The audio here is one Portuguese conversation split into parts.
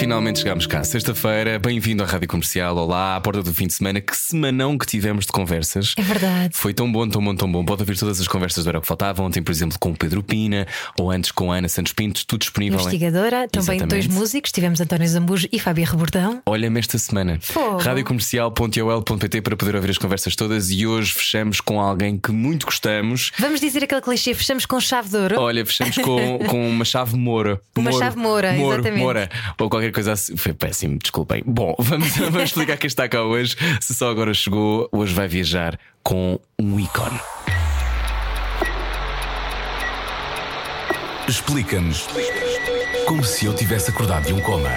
finalmente chegamos cá. Sexta-feira, bem-vindo à Rádio Comercial. Olá, à porta do fim de semana. Que semanão que tivemos de conversas. É verdade. Foi tão bom, tão bom, tão bom. Pode ouvir todas as conversas do Era que Faltava. Ontem, por exemplo, com o Pedro Pina, ou antes com a Ana Santos Pinto, tudo disponível. em- Investigadora, também Exatamente. dois músicos, tivemos António Zambujo e Fábio Rebordão. Olha-me esta semana. Radiocomercial.ol.pt para poder ouvir as conversas todas e hoje fechamos com alguém que muito gostamos. Vamos dizer aquele clichê, fechamos com chave de ouro. Olha, fechamos com, com uma chave Moura. Uma chave Moura, Moro, exatamente. Moura, ou qualquer coisa assim. Foi péssimo, desculpem. Bom, vamos, vamos explicar quem está cá hoje. Se só agora chegou, hoje vai viajar com um ícone. Explica-nos como se eu tivesse acordado de um coma.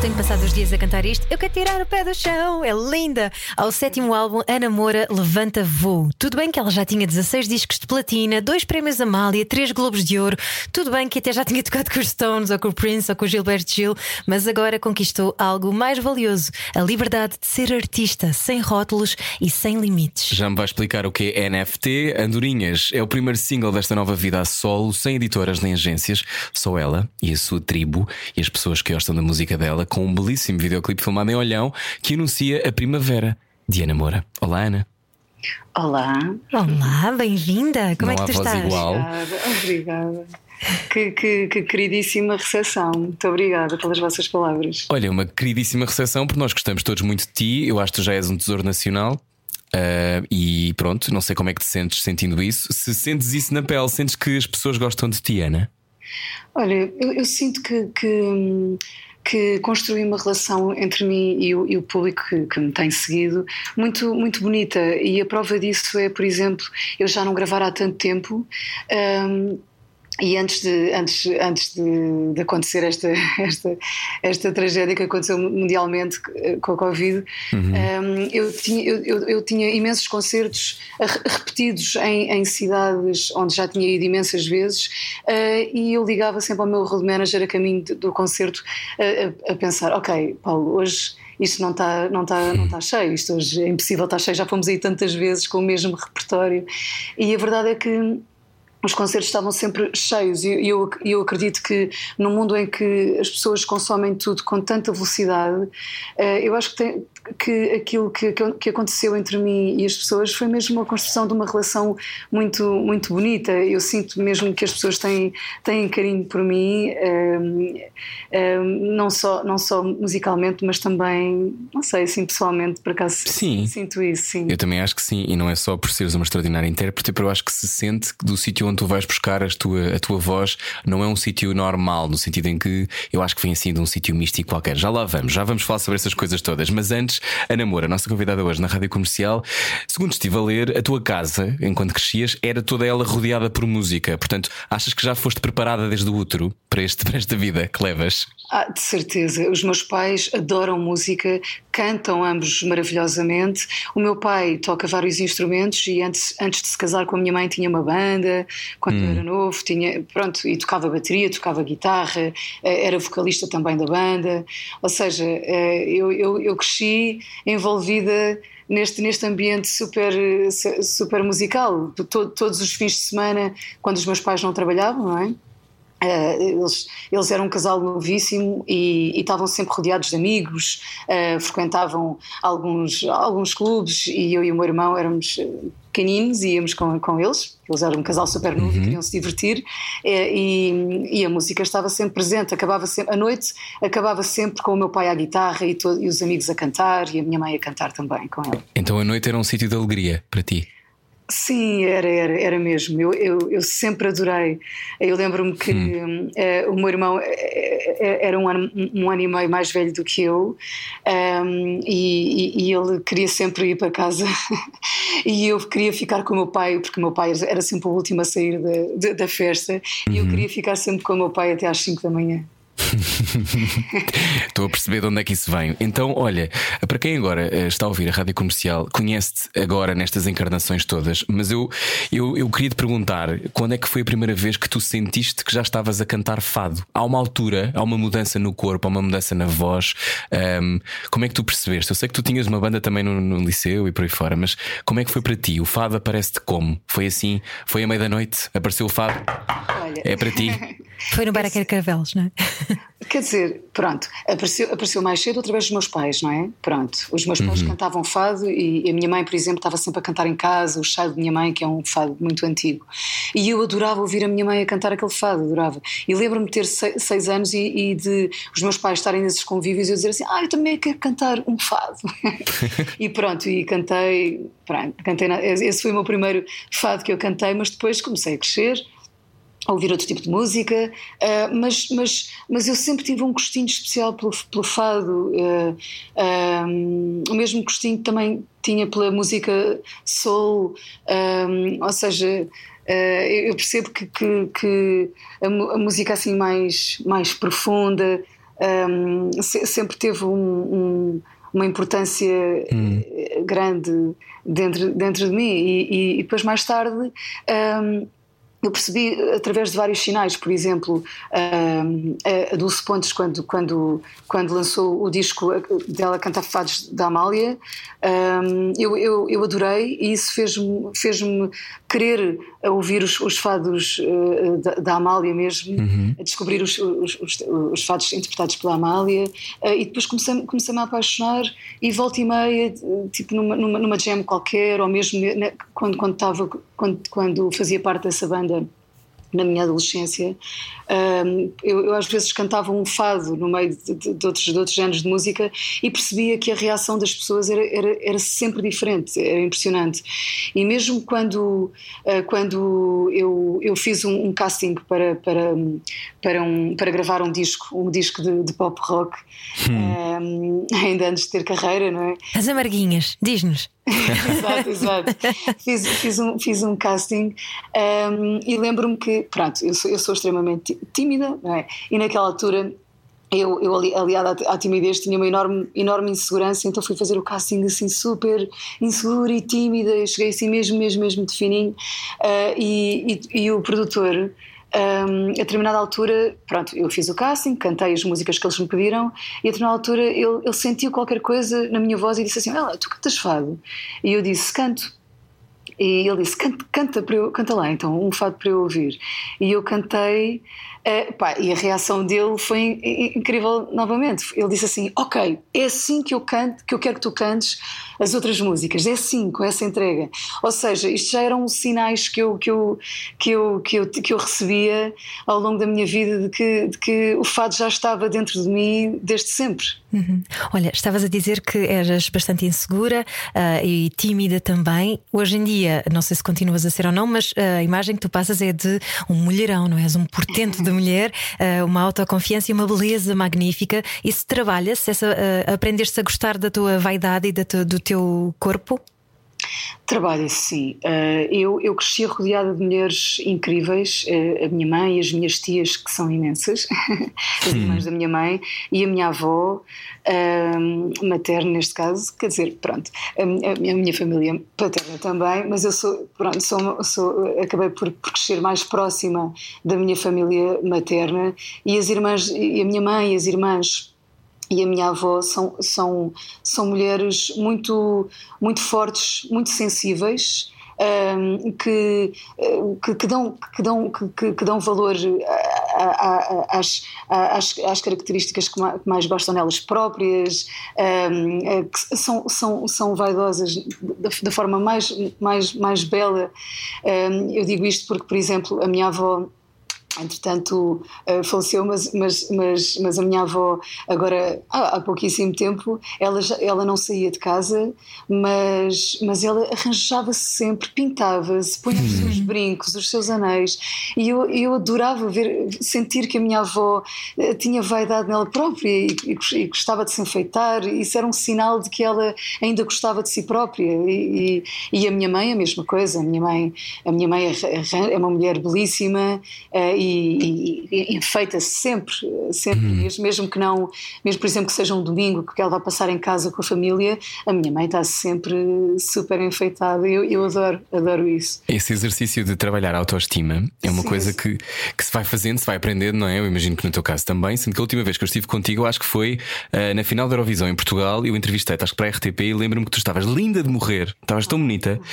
Tenho passado os dias a cantar isto. Eu quero tirar o pé do chão, é linda. Ao sétimo álbum, Ana Moura levanta voo. Tudo bem que ela já tinha 16 discos de platina, dois prémios Amália, três Globos de Ouro. Tudo bem que até já tinha tocado com os Stones, ou com o Prince, ou com o Gilberto Gil, mas agora conquistou algo mais valioso: a liberdade de ser artista, sem rótulos e sem limites. Já me vai explicar o que é NFT. Andorinhas é o primeiro single desta nova vida a solo, sem editoras nem agências, só ela e a sua tribo e as pessoas que gostam da música dela, com um belíssimo videoclipe filmado em Olhão que anuncia a primavera de Ana Moura. Olá, Ana. Olá. Olá, bem-vinda. Como Não é que tu voz estás? igual. Obrigada. Obrigada. Que, que- que queridíssima recepção. Muito obrigada pelas vossas palavras. Olha, uma queridíssima recepção, porque nós gostamos todos muito de ti. Eu acho que tu já és um tesouro nacional. Ah, e pronto, não sei como é que te sentes sentindo isso. Se sentes isso na pele, sentes que as pessoas gostam de ti, Ana? Olha, eu, eu sinto que, que, que construí uma relação entre mim e o, e o público que, que me tem seguido muito, muito bonita. E a prova disso é, por exemplo, eu já não gravar há tanto tempo. hum, e antes de, antes, antes de, de acontecer esta, esta, esta tragédia que aconteceu mundialmente eh, com a Covid, um, eu, tinha, eu, eu- tinha imensos concertos a- repetidos em, em cidades onde já tinha ido imensas vezes eh, e eu ligava sempre ao meu road manager a caminho do concerto eh, a, a pensar: ok, Paulo, hoje isto não está não tá, não tá cheio, isto hoje é impossível estar cheio, já fomos aí tantas vezes com o mesmo repertório. E a verdade é que os concertos estavam sempre cheios e eu, eu acredito que no mundo em que as pessoas consomem tudo com tanta velocidade, eh, eu acho que, tem- que aquilo que, que- aconteceu entre mim e as pessoas foi mesmo uma construção de uma relação muito, muito bonita. Eu sinto mesmo que as pessoas têm, têm carinho por mim, eh, eh, não, só, não só musicalmente, mas também, não sei, assim pessoalmente, por acaso Sim. sinto isso. Sim. Eu também acho que sim, e não é só por seres uma extraordinária intérprete, porque eu acho que se sente que do sítio onde tu vais buscar as tua, a tua voz não é um sítio normal, no sentido em que eu acho que vem assim de um sítio místico qualquer. Já lá vamos, já vamos falar sobre essas coisas todas. Mas antes, a Namora, a nossa convidada hoje na rádio comercial, segundo estive a ler, a tua casa, enquanto crescias, era toda ela rodeada por música. Portanto, achas que já foste preparada desde o útero para, este, para esta vida que levas? Ah, de certeza. Os meus pais adoram música, cantam ambos maravilhosamente. O meu pai toca vários instrumentos e antes, antes de se casar com a minha mãe tinha uma banda, quando eu era novo, tinha, pronto, e tocava bateria, tocava guitarra, eh, era vocalista também da banda. Ou seja, eh, eu, eu, eu cresci envolvida neste, neste ambiente super, su- super musical. To- Todos os fins de semana, quando os meus pais não trabalhavam, não é? Eh, eles, eles eram um casal novíssimo e, e estavam sempre rodeados de amigos, eh, frequentavam alguns, alguns clubes e eu e o meu irmão éramos eh, pequeninos e íamos com, com eles. Eles eram um casal super novo e queriam se divertir e, e a música estava sempre presente. Acabava sempre, a noite acabava sempre com o meu pai à guitarra e, e os amigos a cantar e a minha mãe a cantar também com ele. Então a noite era um sítio de alegria para ti. Sim, era, era, era mesmo. Eu, eu, eu sempre adorei. Eu lembro-me que eh, o meu irmão eh, eh, era um ano, um ano e meio mais velho do que eu ehm, e, e- ele queria sempre ir para casa e eu queria ficar com o meu pai, porque o meu pai era sempre o último a sair da, da, da festa e eu queria ficar sempre com o meu pai até às 5 da manhã. Estou a perceber de onde é que isso vem. Então, olha, para quem agora eh, está a ouvir a rádio comercial, conhece-te agora nestas encarnações todas, mas eu, eu, eu queria te perguntar quando é que foi a primeira vez que tu sentiste que já estavas a cantar fado? Há uma altura, há uma mudança no corpo, há uma mudança na voz. Um, como é que tu percebeste? Eu sei que tu tinhas uma banda também no, no liceu e por aí fora, mas como é que foi para ti? O fado aparece-te como? Foi assim? Foi à meia da noite? Apareceu o fado? Olha. É para ti? Foi no Baraquer Caravelos, não é? Quer dizer, pronto, apareceu, apareceu mais cedo através dos meus pais, não é? Pronto, os meus pais uhum. cantavam fado e a minha mãe, por exemplo, estava sempre a cantar em casa o chá de minha mãe, que é um fado muito antigo. E eu adorava ouvir a minha mãe a cantar aquele fado, adorava. E lembro-me de ter seis, seis anos e, e, de os meus pais estarem nesses convívios e eu dizer assim: Ah, eu também quero cantar um fado. e pronto, e cantei, pronto, cantei, esse foi o meu primeiro fado que eu cantei, mas depois comecei a crescer a ouvir outro tipo de música, uh, mas, mas, mas eu sempre tive um gostinho especial pelo, pelo fado, uh, um, o mesmo gostinho que também tinha pela música soul, um, ou seja, uh, eu percebo que, que, que a, a, música assim mais, mais profunda um, se, sempre teve um, um, uma importância hum. grande dentro, dentro de mim e, e, e depois mais tarde eu percebi através de vários sinais, por exemplo, a Dulce Pontes, quando, quando, quando lançou o disco dela cantar fados da Amália, eu, eu, eu adorei e isso fez-me fez querer ouvir os, os fados uh, da, da, Amália mesmo, uhum. a descobrir os, os, os, fados interpretados pela Amália uh, e depois comecei-me comecei a apaixonar e volta e meia, tipo numa, numa, numa jam qualquer ou mesmo quando, quando, tava, quando, quando fazia parte dessa banda na minha adolescência, um, eu, eu, às vezes cantava um fado no meio de, de, de, outros, de outros géneros de música e percebia que a reação das pessoas era, era, era sempre diferente, era impressionante. E mesmo quando, uh, quando eu, eu fiz um, um, casting para, para, para, um, para gravar um disco, um disco de, de pop rock, hum. um, ainda antes de ter carreira, não é? As amarguinhas, diz-nos. exato, exato. Fiz, fiz, um, fiz um casting um, e lembro-me que, pronto, eu sou, eu sou extremamente tímida, não é? E naquela altura eu, eu aliada à, timidez, tinha uma enorme, enorme insegurança, então fui fazer o casting assim super insegura e tímida. Eu cheguei assim mesmo, mesmo, mesmo de fininho. Uh, e, e, e, o produtor um, a determinada altura, pronto, eu fiz o casting, cantei as músicas que eles me pediram e a determinada altura ele, ele sentiu qualquer coisa na minha voz e disse assim: Ela, tu cantas fado? E eu disse: Canto. E ele disse: Canta, canta, eu, canta lá então, um fado para eu ouvir. E eu cantei Uh, pá, e a reação dele foi incrível novamente. Ele disse assim: Ok, é assim que eu canto, que eu quero que tu cantes as outras músicas, é assim, com essa entrega. Ou seja, isto já eram sinais que eu, que eu, que eu, que eu, que eu recebia ao longo da minha vida de que, de que o fado já estava dentro de mim desde sempre. Uhum. Olha, estavas a dizer que eras bastante insegura uh, e tímida também. Hoje em dia, não sei se continuas a ser ou não, mas a imagem que tu passas é de um mulherão, não és? Um portento de de mulher, uh, uma autoconfiança e uma beleza magnífica. Isso trabalha-se, uh, aprendeste a gostar da tua vaidade e da do teu corpo? Trabalha, sim. Uh, eu, eu cresci rodeada de mulheres incríveis, uh, a minha mãe e as minhas tias, que são imensas, as irmãs da minha mãe, e a minha avó, uh, materna neste caso, quer dizer, pronto, a, minha família paterna também, mas eu sou, pronto, sou, sou, acabei por, por crescer mais próxima da minha família materna, e as irmãs, e a minha mãe e as irmãs e a minha avó são, são, são mulheres muito, muito fortes, muito sensíveis. Um, que, que, que, dão, que, dão, que, que dão valor às, às, às características que mais gostam nelas próprias, um, que são, são, são vaidosas da, da forma mais, mais, mais bela. Um, eu digo isto porque, por exemplo, a minha avó entretanto uh, faleceu, mas, mas, mas, mas a minha avó, agora há, há pouquíssimo tempo, ela, já, ela não saía de casa, mas, mas ela arranjava-se sempre, pintava-se, punha os seus uhum. brincos, os seus anéis, e eu, eu adorava ver, sentir que a minha avó uh, tinha vaidade nela própria e, e, e, gostava de se enfeitar, isso era um sinal de que ela ainda gostava de si própria, e, e, e a minha mãe a mesma coisa, a minha mãe, a minha mãe é, é uma mulher belíssima, uh, e e, enfeita-se sempre, sempre Uhum. mesmo, que não, mesmo por exemplo que seja um domingo que ela vai passar em casa com a família, a minha mãe está sempre super enfeitada. Eu, eu adoro, adoro isso. Esse exercício de trabalhar a autoestima é uma Sim, coisa sim. que, que se vai fazendo, se vai aprendendo, não é? Eu imagino que no teu caso também. Sendo que a última vez que eu estive contigo, eu acho que foi ah, na final da Eurovisão em Portugal. Eu entrevistei-te, acho que para a RTP, e lembro-me que tu estavas linda de morrer, estavas tão bonita.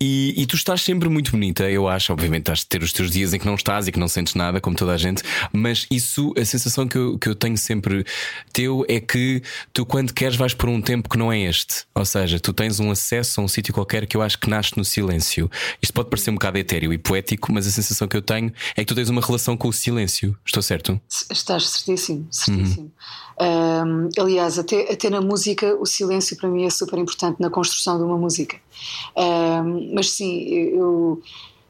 E, e tu estás sempre muito bonita, eu acho. Obviamente, estás de ter os teus dias em que não estás e que não sentes nada, como toda a gente. Mas isso, a sensação que eu, que eu tenho sempre teu é que tu, quando queres, vais por um tempo que não é este. Ou seja, tu tens um acesso a um sítio qualquer que eu acho que nasce no silêncio. Isto pode parecer um bocado etéreo e poético, mas a sensação que eu tenho é que tu tens uma relação com o silêncio. Estou certo? Estás certíssimo, certíssimo. Um, aliás, até, até na música, o silêncio para mim é super importante na construção de uma música. Um, mas sim, eu.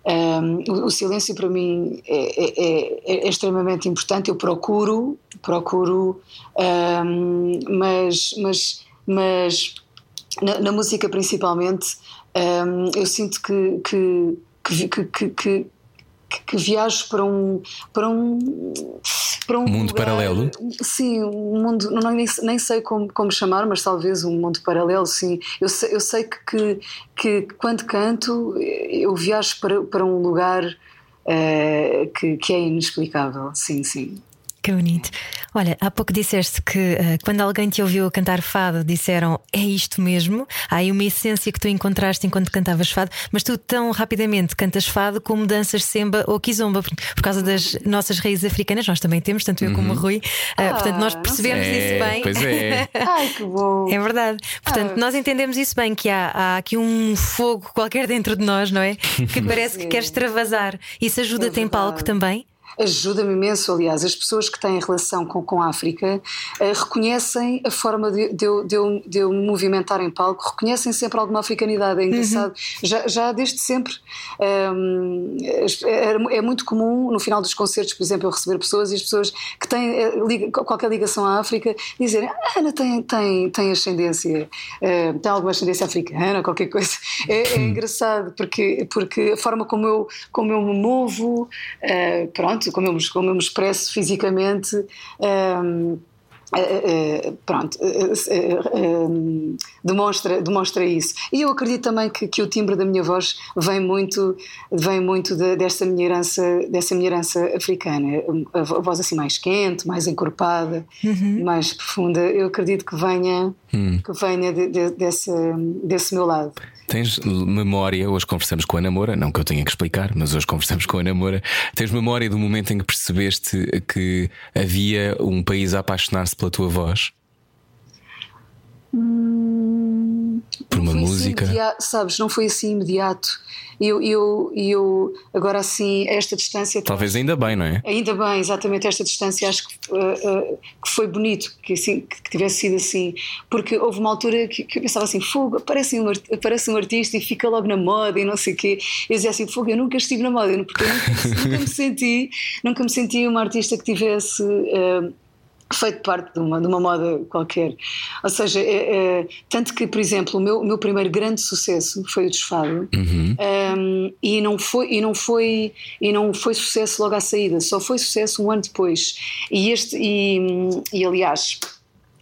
Um, o, o silêncio para mim é, é- é- é extremamente importante. Eu procuro, procuro, um, mas, mas, mas na, na música principalmente, um, eu sinto que, que, que, que, que, viajo para um para um para um Mundo lugar- paralelo? sim um mundo não nem, nem sei como, como chamar mas talvez um mundo paralelo sim eu sei, eu sei que, que que quando canto eu viajo para, para um lugar eh, que, que é inexplicável sim sim Que bonito. Olha, há pouco disseste que eh, quando alguém te ouviu cantar fado, disseram é isto mesmo. Há aí uma essência que tu encontraste enquanto cantavas fado, mas tu tão rapidamente cantas fado como danças semba ou kizomba, por, por causa das nossas raízes africanas. Nós também temos, tanto eu como o Rui. Eh, portanto, nós percebemos sei. isso bem. É, pois é. ai que bom É verdade. Portanto, Ah. nós entendemos isso bem, que há, há aqui um fogo qualquer dentro de nós, não é? Que parece que quer extravasar. Isso ajuda-te em palco também? Ajuda-me imenso, aliás, as pessoas que têm relação com, com a África eh, reconhecem a forma de, de, eu, de, eu, de eu me movimentar em palco, reconhecem sempre alguma africanidade, é engraçado, já, já desde sempre. Hum, é, é muito comum no final dos concertos, por exemplo, eu receber pessoas e as pessoas que têm eh, liga- qualquer ligação à África dizerem: "Ah, Ana tem, tem, tem ascendência, eh, tem alguma ascendência africana, qualquer coisa. É, é engraçado porque, porque a forma como eu, como eu me movo, eh, pronto, como eu, me- como eu me expresso fisicamente. ehm, eh, eh, pronto, eh, eh, eh, demonstra, demonstra isso. E eu acredito também que, que o timbre da minha voz vem muito, vem muito de- desta, minha herança, dessa minha herança africana. A, vo- a voz assim mais quente, mais encorpada, mais profunda. Eu acredito que venha, que venha de- de- desse, desse meu lado. Tens memória, hoje conversamos com a Namora, não que eu tenha que explicar, mas hoje conversamos com a Namora. Tens memória do momento em que percebeste que havia um país a apaixonar-se pela tua voz? Por uma assim música? imediato, sabes, não foi assim imediato. Eu, eu, eu agora assim, a esta distância. Talvez ainda bem, não é? Ainda bem, exatamente esta distância, acho que, uh, uh, que foi bonito que, assim, que tivesse sido assim, porque houve uma altura que, que eu pensava assim: fogo, aparece um, aparece um artista e fica logo na moda e não sei o quê. Eu dizia assim: fogo, eu nunca estive na moda, porque eu nunca, nunca me senti, nunca me senti uma artista que tivesse. uh, feito parte de uma, de uma moda qualquer. Ou seja, é, é, tanto que, por exemplo, o meu, o meu primeiro grande sucesso foi o desfado um, e, não foi, e, não foi, e não foi sucesso logo à saída, só foi sucesso um ano depois. E, este, e, e aliás.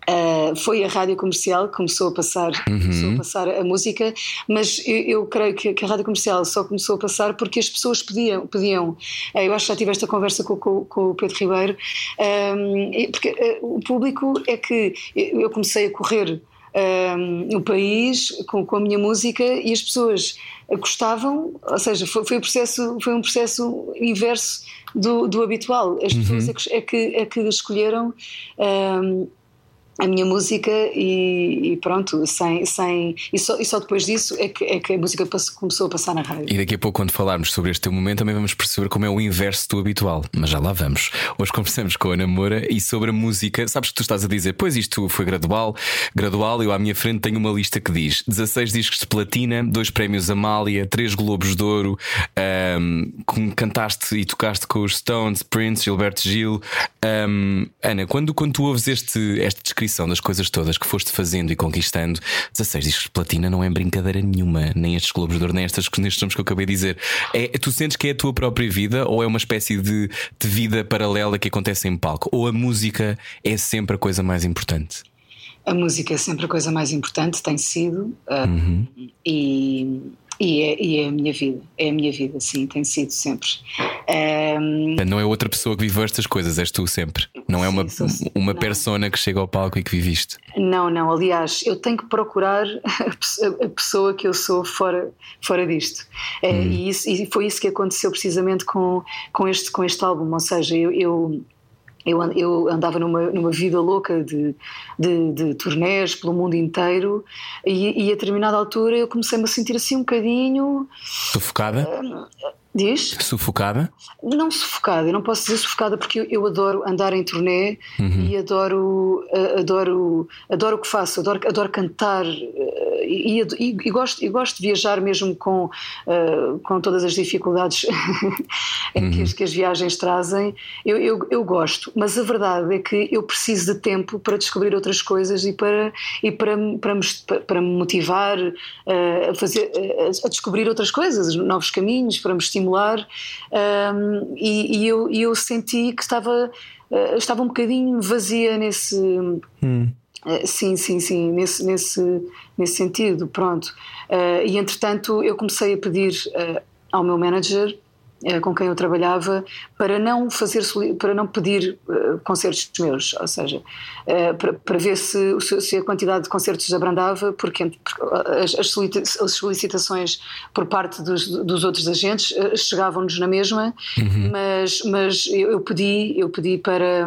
Uh, foi a rádio comercial que começou a passar, começou a, passar a música, mas eu, eu creio que, que a rádio comercial só começou a passar porque as pessoas pediam. pediam. Uh, eu acho que já tive esta conversa com, com, com o Pedro Ribeiro, um, porque uh, o público é que eu comecei a correr um, o país com, com a minha música e as pessoas gostavam, ou seja, foi, foi, um, processo, foi um processo inverso do, do habitual. As pessoas é que, é que, é que escolheram. Um, a minha música e, e pronto, sem, sem, e, só, e só depois disso é que, é que a música passou- começou a passar na rádio. E daqui a pouco, quando falarmos sobre este teu momento, também vamos perceber como é o inverso do habitual. Mas já lá vamos. Hoje conversamos com a Namora e sobre a música. Sabes que tu estás a dizer, pois isto foi gradual, gradual. Eu à minha frente tenho uma lista que diz 16 discos de platina, dois prémios Amália, três Globos de Ouro, um, cantaste e tocaste com os Stones, Prince, Gilberto Gil. Um, Ana, quando, quando tu ouves este, descrição das coisas todas que foste fazendo e conquistando, 16 discos de platina não é brincadeira nenhuma, nem estes Globos de Ouro, nem estas, nestes nomes que eu acabei de dizer. É, tu sentes que é a tua própria vida ou é uma espécie de, de vida paralela que acontece em palco? Ou a música é sempre a coisa mais importante? A música é sempre a coisa mais importante, tem sido, uh, uhum. e, e, é, e, é, a minha vida, é a minha vida, sim, tem sido sempre. Um, não é outra pessoa que viveu estas coisas, és tu sempre. Não é uma, sim, uma não. persona que chega ao palco e que viviste. Não, não, aliás, eu tenho que procurar a pessoa que eu sou fora, fora disto. É, hum. e, isso, e foi isso que aconteceu precisamente com, com, este, com este álbum, ou seja, eu, eu eu, eu andava numa, numa vida louca de, de, de turnés pelo mundo inteiro e, e a determinada altura eu comecei-me a sentir assim um bocadinho. Sufocada? Uh, Diz? Sufocada? Não sufocada, eu não posso dizer sufocada porque eu, eu adoro andar em turnê uhum. e adoro, adoro, adoro o que faço, adoro, adoro cantar eh, e, e, e, gosto, e gosto de viajar mesmo com, uh, com todas as dificuldades uhum. que, as, que, as, viagens trazem. Eu, eu, eu, gosto, mas a verdade é que eu preciso de tempo para descobrir outras coisas e para, e para, para, me, para me motivar uh, a, fazer, a descobrir outras coisas, novos caminhos, para me estimular estimular um, e, e, eu, e eu senti que estava, uh, estava um bocadinho vazia nesse. Hum. Uh, sim, sim, sim, nesse, nesse, nesse sentido, pronto. Uh, e entretanto eu comecei a pedir ao meu manager com quem eu trabalhava para não fazer para não pedir uh, concertos meus ou seja uh, para, para, ver se, se, a quantidade de concertos abrandava porque, as, as, solicitações por parte dos, dos outros agentes chegavam-nos na mesma uhum. mas mas eu, eu, pedi eu pedi para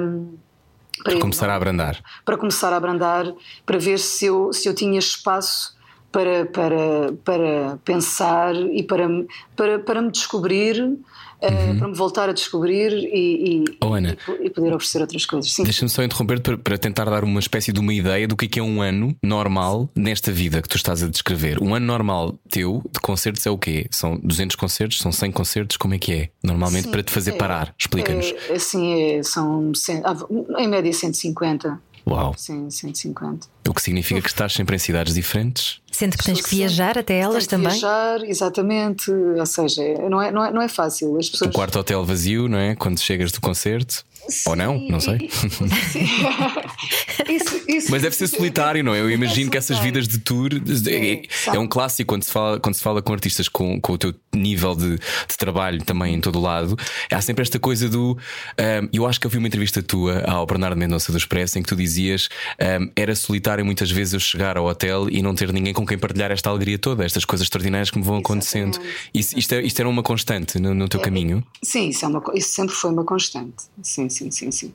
para, para começar a abrandar para começar a abrandar para ver se eu se eu tinha espaço para, para, para pensar e para, para, para me descobrir, uh, para me voltar a descobrir e, e, oh, Ana, e, e poder oferecer outras coisas. Deixa-me só interromper para, para tentar dar uma espécie de uma ideia do que é, é um ano normal nesta vida que tu estás a descrever. Um ano normal teu de concertos é o quê? São 200 concertos? São 100 concertos? Como é que é? Normalmente Sim, para te fazer é, parar. Explica-nos. É, assim, é, são em média 150. Uau! Sim, 150. O que significa que estás sempre em cidades diferentes. Sendo que tens que viajar até elas também. Viajar, exatamente. Ou seja, não é, não é, não é fácil. As pessoas... O quarto hotel vazio, não é? Quando chegas do concerto. Sim, Ou não, não sei. isso, isso, Mas deve ser solitário, não é? Eu imagino é que essas vidas de tour é, é, um clássico quando se fala, quando se fala com artistas com, com o teu nível de, de trabalho também em todo o lado. Há sempre esta coisa do. Um, eu acho que eu vi uma entrevista tua ao Bernardo Mendonça do Expresso em que tu dizias um, era solitário muitas vezes eu chegar ao hotel e não ter ninguém com quem partilhar esta alegria toda, estas coisas extraordinárias que me vão acontecendo. Isso, isto, é, isto era uma constante no, no teu é, caminho? Sim, isso, é uma, isso sempre foi uma constante. Sim, sim, sim, sim.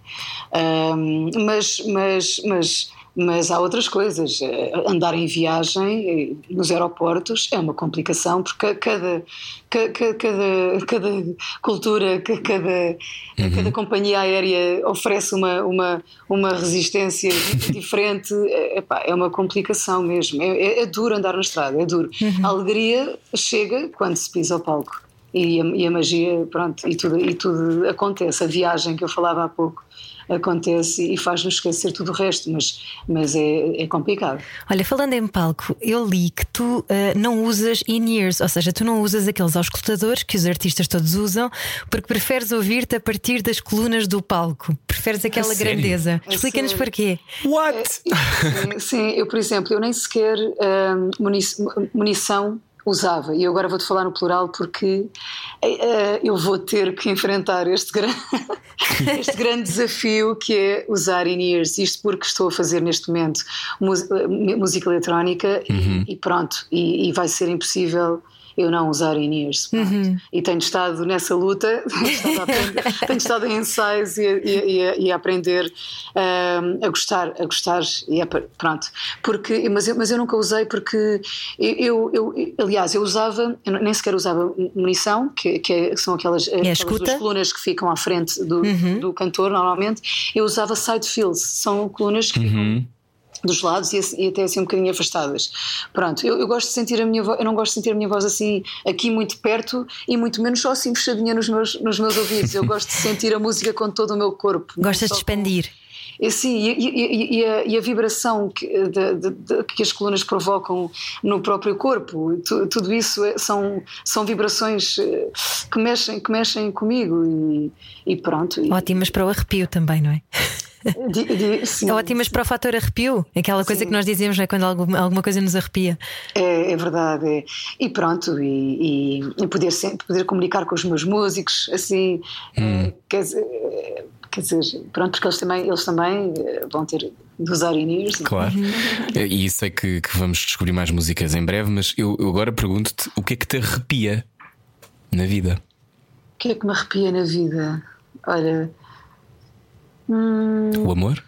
Um, mas, mas, mas, mas há outras coisas. Eh, andar em viagem eh, nos aeroportos é uma complicação porque cada, cada, cada, cada cultura, cada, uhum. cada companhia aérea oferece uma, uma, uma resistência diferente. É, epá, é uma complicação mesmo. É, é, é, duro andar na estrada, é duro. Uhum. A alegria chega quando se pisa ao palco e a, e a magia, pronto, e tudo, e tudo acontece. A viagem que eu falava há pouco acontece e faz-nos esquecer tudo o resto, mas, mas é, é, complicado. Olha, falando em palco, eu li que tu uh, não usas in-ears, ou seja, tu não usas aqueles auscultadores que os artistas todos usam, porque preferes ouvir-te a partir das colunas do palco. Preferes aquela a grandeza. Explica-nos porquê. What? É, sim, eu, por exemplo, eu nem sequer uh, munição usava. E agora vou-te falar no plural porque uh, eu vou ter que enfrentar este, gran... este grande desafio que é usar in-ears. Isto porque estou a fazer neste momento música eletrónica uhum. e, e, pronto, e, e vai ser impossível eu não usar in-ears. Uhum. E tenho estado nessa luta, tenho estado, aprender, tenho estado em ensaios e, e, e a aprender um, a gostar, a gostar e a, pronto. Porque, mas, eu, mas eu nunca usei porque eu, eu, eu aliás, eu usava, eu nem sequer usava munição, que, que é, são aquelas, aquelas duas colunas que ficam à frente do, uhum. do cantor normalmente. Eu usava side fills, são colunas que ficam. Dos lados e, e, até assim um bocadinho afastadas. Pronto, eu, eu, gosto de sentir a minha voz, eu não gosto de sentir a minha voz assim aqui muito perto e muito menos só assim fechadinha nos meus, nos meus ouvidos. Eu gosto de sentir a música com todo o meu corpo. Gostas de expandir? E, sim, e, e, e, a, e, a, vibração que, de, de, de, que as colunas provocam no próprio corpo, tu, tudo isso é, são, são vibrações eh, que mexem, que mexem comigo e, pronto. Ótimas para o arrepio também, não é? De, de, sim, Ótimas para o fator arrepio, aquela coisa sim. que nós dizemos é quando alguma, alguma coisa nos arrepia. É, é verdade. É. E pronto, e, e, poder, poder comunicar com os meus músicos, assim, hum. quer dizer, quer dizer, pronto, porque eles também, eles também eh, vão ter usar Inês. Claro, e sei que, que, vamos descobrir mais músicas em breve, mas eu, eu agora pergunto-te o que é que te arrepia na vida? O que é que me arrepia na vida? Olha. Hum... O amor?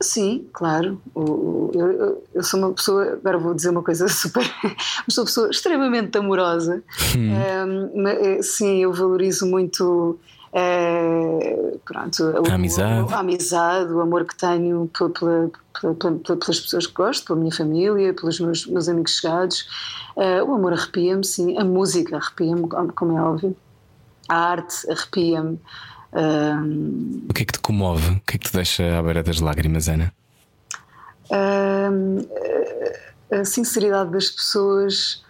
Sim, claro. eu, eu, sou uma pessoa, agora vou dizer uma coisa super. sou uma pessoa extremamente amorosa. Hum. Um, sim, eu valorizo muito. É, pronto, a amizade. O, a amizade, o amor que tenho pela, pela, pela, pelas pessoas que gosto, pela minha família, pelos meus, meus amigos chegados. Uh, o amor arrepia-me, sim. A música arrepia-me, como é óbvio. A arte arrepia-me. O que é que te comove? O que é que te deixa à beira das lágrimas, Ana? a sinceridade das pessoas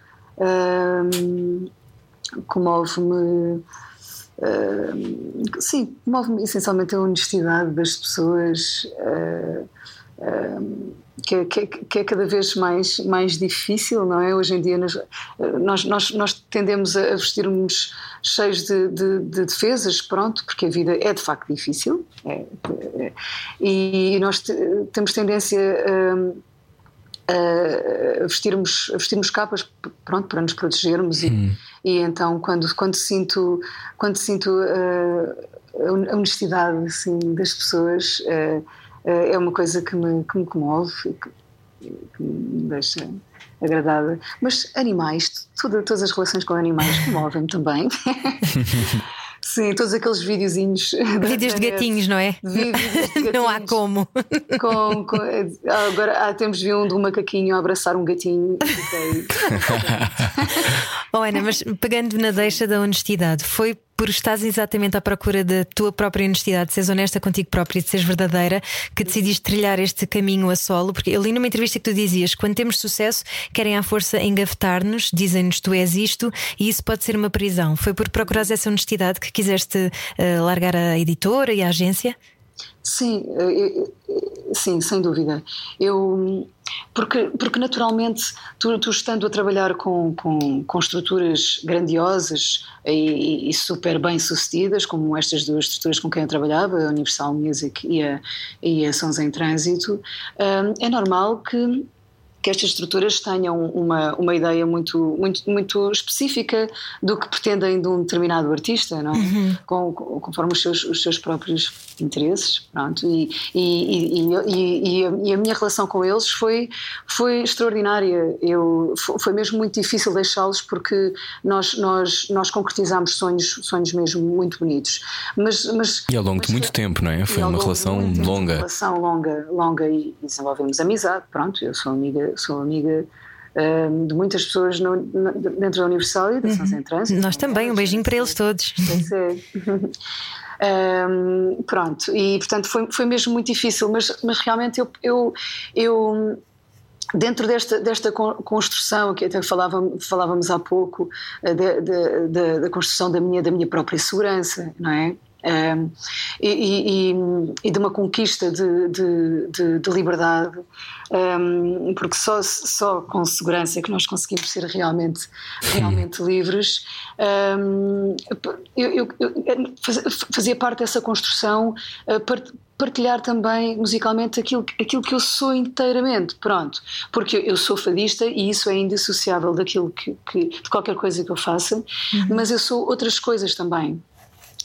comove-me. sim, comove-me essencialmente a honestidade das pessoas. Uh, que, é, que, que, é cada vez mais, mais difícil, não é? Hoje em dia nós, nós, nós, nós tendemos a vestir-nos cheios de, de, de, defesas, pronto, porque a vida é de facto difícil é, é, e nós temos tendência a, a, vestirmos, a vestirmos capas, pronto, para nos protegermos e, hum. e então quando, quando sinto, quando sinto a, a honestidade assim, das pessoas... Eh, é uma coisa que me, que me comove e que, que me deixa agradada. Mas animais, toda, todas as relações com animais comovem-me também. Sim, todos aqueles videozinhos. Vídeos de gatinhos, não é? Vídeos de gatinhos. Não há como. Com, com, agora há tempos vi um de um macaquinho a abraçar um gatinho. oh, Ana, mas pegando na deixa da honestidade, foi por estás exatamente à procura da tua própria honestidade, de seres honesta contigo própria de seres verdadeira, que decidiste trilhar este caminho a solo? Porque eu li numa entrevista que tu dizias: quando temos sucesso, querem à força engavetar-nos, dizem-nos tu és isto, e isso pode ser uma prisão. Foi por procurares essa honestidade que quiseste uh, largar a editora e a agência? Sim, eh, eh, sim, sem dúvida. Eu porque, porque naturalmente, tu, tu estando a trabalhar com, com, com estruturas grandiosas e, e, super bem sucedidas, como estas duas estruturas com quem eu trabalhava, a Universal Music e a, e a Sons em Trânsito, hum, é normal que que estas estruturas tenham uma, uma ideia muito, muito, muito específica do que pretendem de um determinado artista, não é? Uhum. Com, conforme os seus, os seus próprios interesses. Pronto. E, e, e, e, a, e a minha relação com eles foi, foi extraordinária. Eu, foi mesmo muito difícil deixá-los porque nós, nós, nós concretizámos sonhos, sonhos mesmo muito bonitos. Mas, mas, e ao longo mas, de muito tempo, não é? Foi uma relação longa. Uma relação longa, longa e desenvolvemos amizade. Pronto, eu sou amiga sou amiga um, de muitas pessoas no, no, dentro da Universal e da São uhum. Trânsito. Nós também, um beijinho para eles todos. um, pronto, e portanto foi, foi mesmo muito difícil, mas, mas realmente eu, eu, eu dentro desta, desta construção que até falávamos, falávamos há pouco eh, da construção da minha, da minha própria segurança, não é? Um, e, e, e, de uma conquista de, de, de, de liberdade, um, porque só, só com segurança é que nós conseguimos ser realmente, realmente livres. Um, eu, eu, eu, fazia parte dessa construção, uh, partilhar também musicalmente aquilo, aquilo que eu sou inteiramente, pronto, porque eu, sou fadista e isso é indissociável daquilo que, que de qualquer coisa que eu faça, uhum. mas eu sou outras coisas também.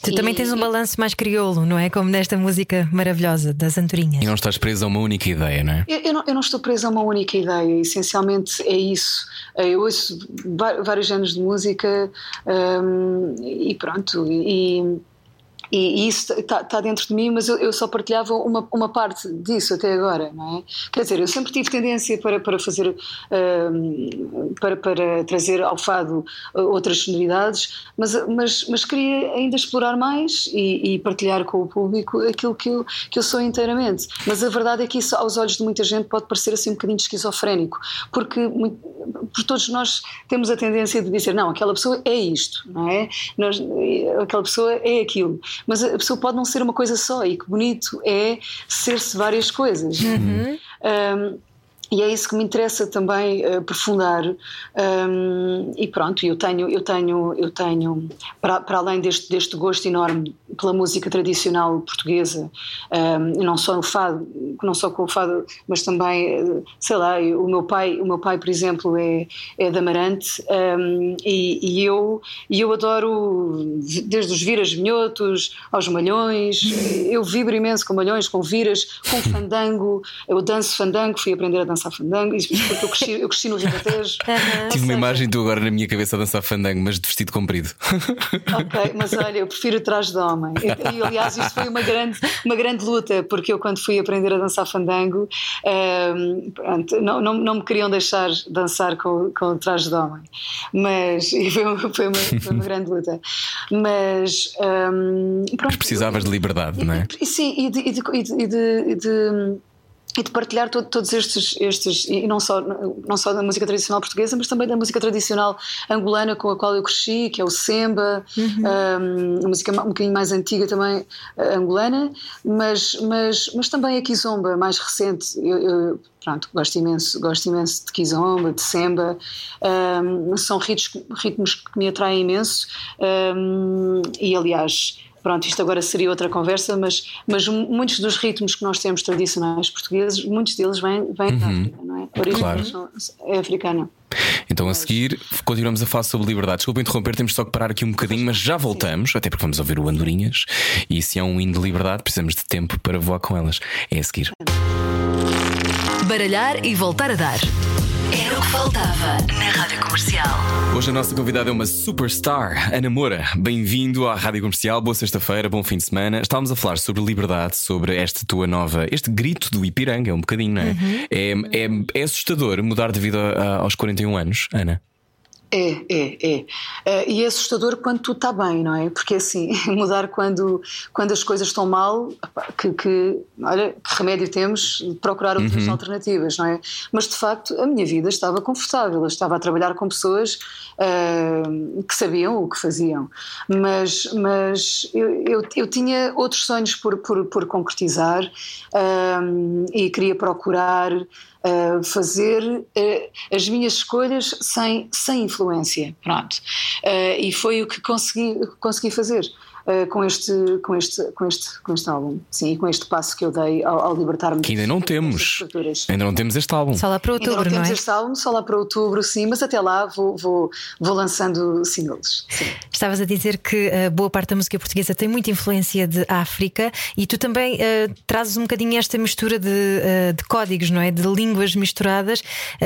Tu e, também tens um balanço mais crioulo, não é? Como nesta música maravilhosa das Antorinhas. E não estás presa a uma única ideia, não é? Eu, eu, não, eu não, estou presa a uma única ideia, essencialmente é isso. Eu ouço vários géneros de música um, e pronto. E, e, isso está tá dentro de mim, mas eu, eu, só partilhava uma, uma parte disso até agora, não é? Quer dizer, eu sempre tive tendência para, para fazer, uh, para, para trazer ao fado outras sonoridades, mas, mas, mas queria ainda explorar mais e, e partilhar com o público aquilo que eu, que eu sou inteiramente. Mas a verdade é que isso, aos olhos de muita gente, pode parecer assim um bocadinho esquizofrénico, porque, porque todos nós temos a tendência de dizer, não, aquela pessoa é isto, não é? Nós, aquela pessoa é aquilo. Mas a pessoa pode não ser uma coisa só, e que bonito é ser-se várias coisas. Uhum. Um, e é isso que me interessa também uh, aprofundar. Um, e pronto eu tenho eu tenho eu tenho para, para além deste deste gosto enorme pela música tradicional portuguesa um, não só no fado não só com o fado mas também sei lá o meu pai o meu pai por exemplo é é de Amarante um, e, e, eu e eu adoro desde os viras vinhotos aos malhões. Eu vibro imenso com malhões com viras com fandango. Eu danço fandango fui aprender a dançar dançar fandango, isso porque eu cresci, eu cresci no Ribatejo. Uhum. Tive uma imagem tu agora na minha cabeça a dançar fandango, mas de vestido comprido. Ok, mas olha, eu prefiro o traje de homem. E, e aliás, isto foi uma grande, uma grande luta, porque eu, quando fui aprender a dançar fandango, um, ehm, pronto, não, não, não me queriam deixar dançar com, com o traje de homem. Mas foi uma, foi uma, foi uma grande luta. Mas. Um, ehm, pronto, mas precisavas de liberdade, não é? E, sim, e de, e de, e de, e de e de partilhar todo, todos estes, estes e não só, não só da música tradicional portuguesa, mas também da música tradicional angolana com a qual eu cresci, que é o semba, uhum. um, a música um bocadinho mais antiga também uh, angolana, mas, mas, mas também a kizomba mais recente. Eu, eu, pronto, gosto imenso, gosto imenso de kizomba, de semba, um, são ritmos, ritmos que me atraem imenso um, e aliás Pronto, isto agora seria outra conversa, mas, mas muitos dos ritmos que nós temos tradicionais portugueses, muitos deles vêm, vêm uhum. da África, não é? A origem claro. é africana. Então a seguir continuamos a falar sobre liberdade. Desculpa interromper, temos só que parar aqui um bocadinho, mas já voltamos, Sim. até porque vamos ouvir o Andorinhas. E se é um hino de liberdade, precisamos de tempo para voar com elas. É a seguir. Baralhar e voltar a dar. Era o que faltava na Rádio Comercial. Hoje a nossa convidada é uma superstar, Ana Moura. Bem-vindo à Rádio Comercial, boa sexta-feira, bom fim de semana. Estávamos a falar sobre liberdade, sobre esta tua nova, este grito do Ipiranga, é um bocadinho, não é? Uhum. É, é, é assustador mudar de vida aos 41 anos, Ana. É, é, é. Uh, e é assustador quando tudo está bem, não é? Porque assim, mudar quando, quando as coisas estão mal, que, que olha, que remédio temos? Procurar outras uhum. alternativas, não é? Mas de facto a minha vida estava confortável, eu estava a trabalhar com pessoas uh, que sabiam o que faziam, mas, mas eu, eu, eu tinha outros sonhos por, por, por concretizar uh, e queria procurar uh, fazer uh, as minhas escolhas sem, sem influência. Pronto. Uh, e foi o que consegui, consegui fazer. Uh, com, este, com, este, com, este, com este álbum, sim, e com este passo que eu dei ao, ao libertar-me. Que ainda não temos. Ainda não temos este álbum. Só lá para outubro, ainda não, não temos é? este álbum, só lá para outubro, sim, mas até lá vou, vou, vou lançando singles. Sim. Estavas a dizer que uh, boa parte da música portuguesa tem muita influência de África e tu também uh, trazes um bocadinho esta mistura de, uh, de códigos, não é? De línguas misturadas,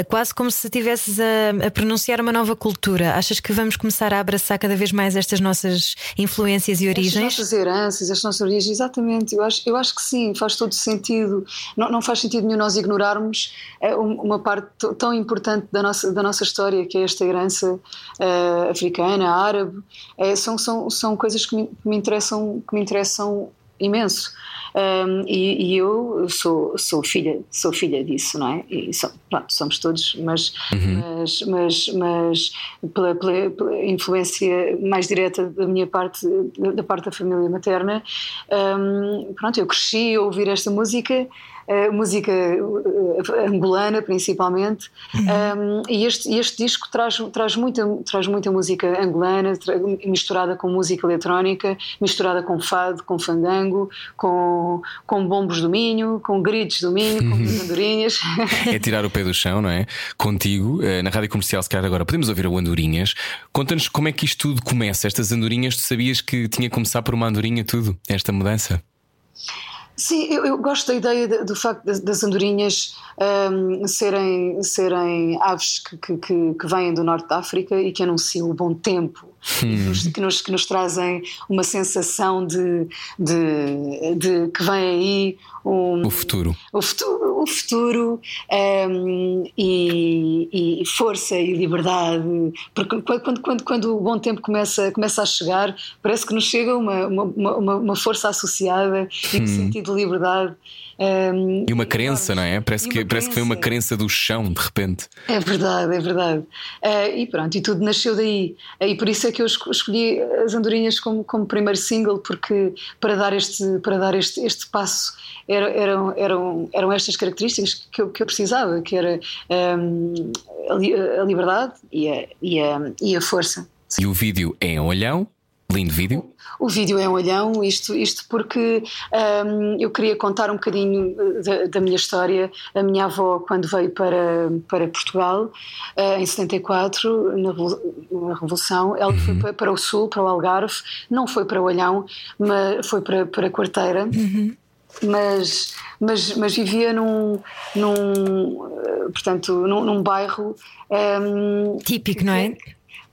quase como se estivesses a, a, pronunciar uma nova cultura. Achas que vamos começar a abraçar cada vez mais estas nossas influências e origens? As nossas heranças, as nossas origens, exatamente. Eu acho, eu acho que sim, faz todo sentido. Não, não faz sentido nenhum nós ignorarmos uma parte tão importante da nossa, da nossa história, que é esta herança africana, árabe é, são, são, são coisas que me, que me, interessam, que me interessam imenso. Um, e, e, eu sou, sou, filha, sou filha disso, não é? E so, pronto, somos todos, mas, uhum. mas, mas, mas pela, pela, pela, influência mais direta da minha parte, da parte da família materna, um, pronto, eu cresci a ouvir esta música música uh, angolana principalmente, uhum. um, e este, este disco traz, traz, muita, traz muita música angolana, misturada com música eletrónica, misturada com fado, com fandango, com, com bombos do Minho, com gritos do Minho, com uhum. andorinhas. É tirar o pé do chão, não é? Contigo, eh, na rádio comercial, se calhar agora podemos ouvir o Andorinhas. Conta-nos como é que isto tudo começa, estas andorinhas, tu sabias que tinha que começar por uma andorinha tudo, esta mudança? Sim, eu, eu, gosto da ideia de, do facto das, andorinhas um, serem, serem aves que, que, que, vêm do norte da África e que anunciam o bom tempo que, nos, que, nos, que nos trazem uma sensação de, de, de que vem aí um, O futuro. o futuro, o futuro um, e, e força e liberdade. Porque quando, quando, quando o bom tempo começa, começa a chegar, parece que nos chega uma, uma, uma, uma força associada e um sentido de liberdade. Um, E uma crença, não é? Parece, que, parece que foi uma crença. do chão, de repente. É verdade, é verdade. Eh, e pronto, e tudo nasceu daí. Eh, e por isso é que eu esco- escolhi as Andorinhas como, como primeiro single, porque para dar este, para dar este, este passo era- eram, eram, eram estas características que eu, que eu precisava, que era a, li- a liberdade e a, e a, e a força. E o vídeo é em olhão, lindo vídeo. O vídeo é um olhão, isto, isto porque hum, eu queria contar um bocadinho eh, da, da minha história. A minha avó, quando veio para, para Portugal, eh, em 74, na, na Revolução, ela foi pa- para o Sul, para o Algarve, não foi para o Olhão, mas foi para, para Quarteira. Mas, mas, mas vivia num, num, eh, portanto, num, num bairro hum, Típico, não é?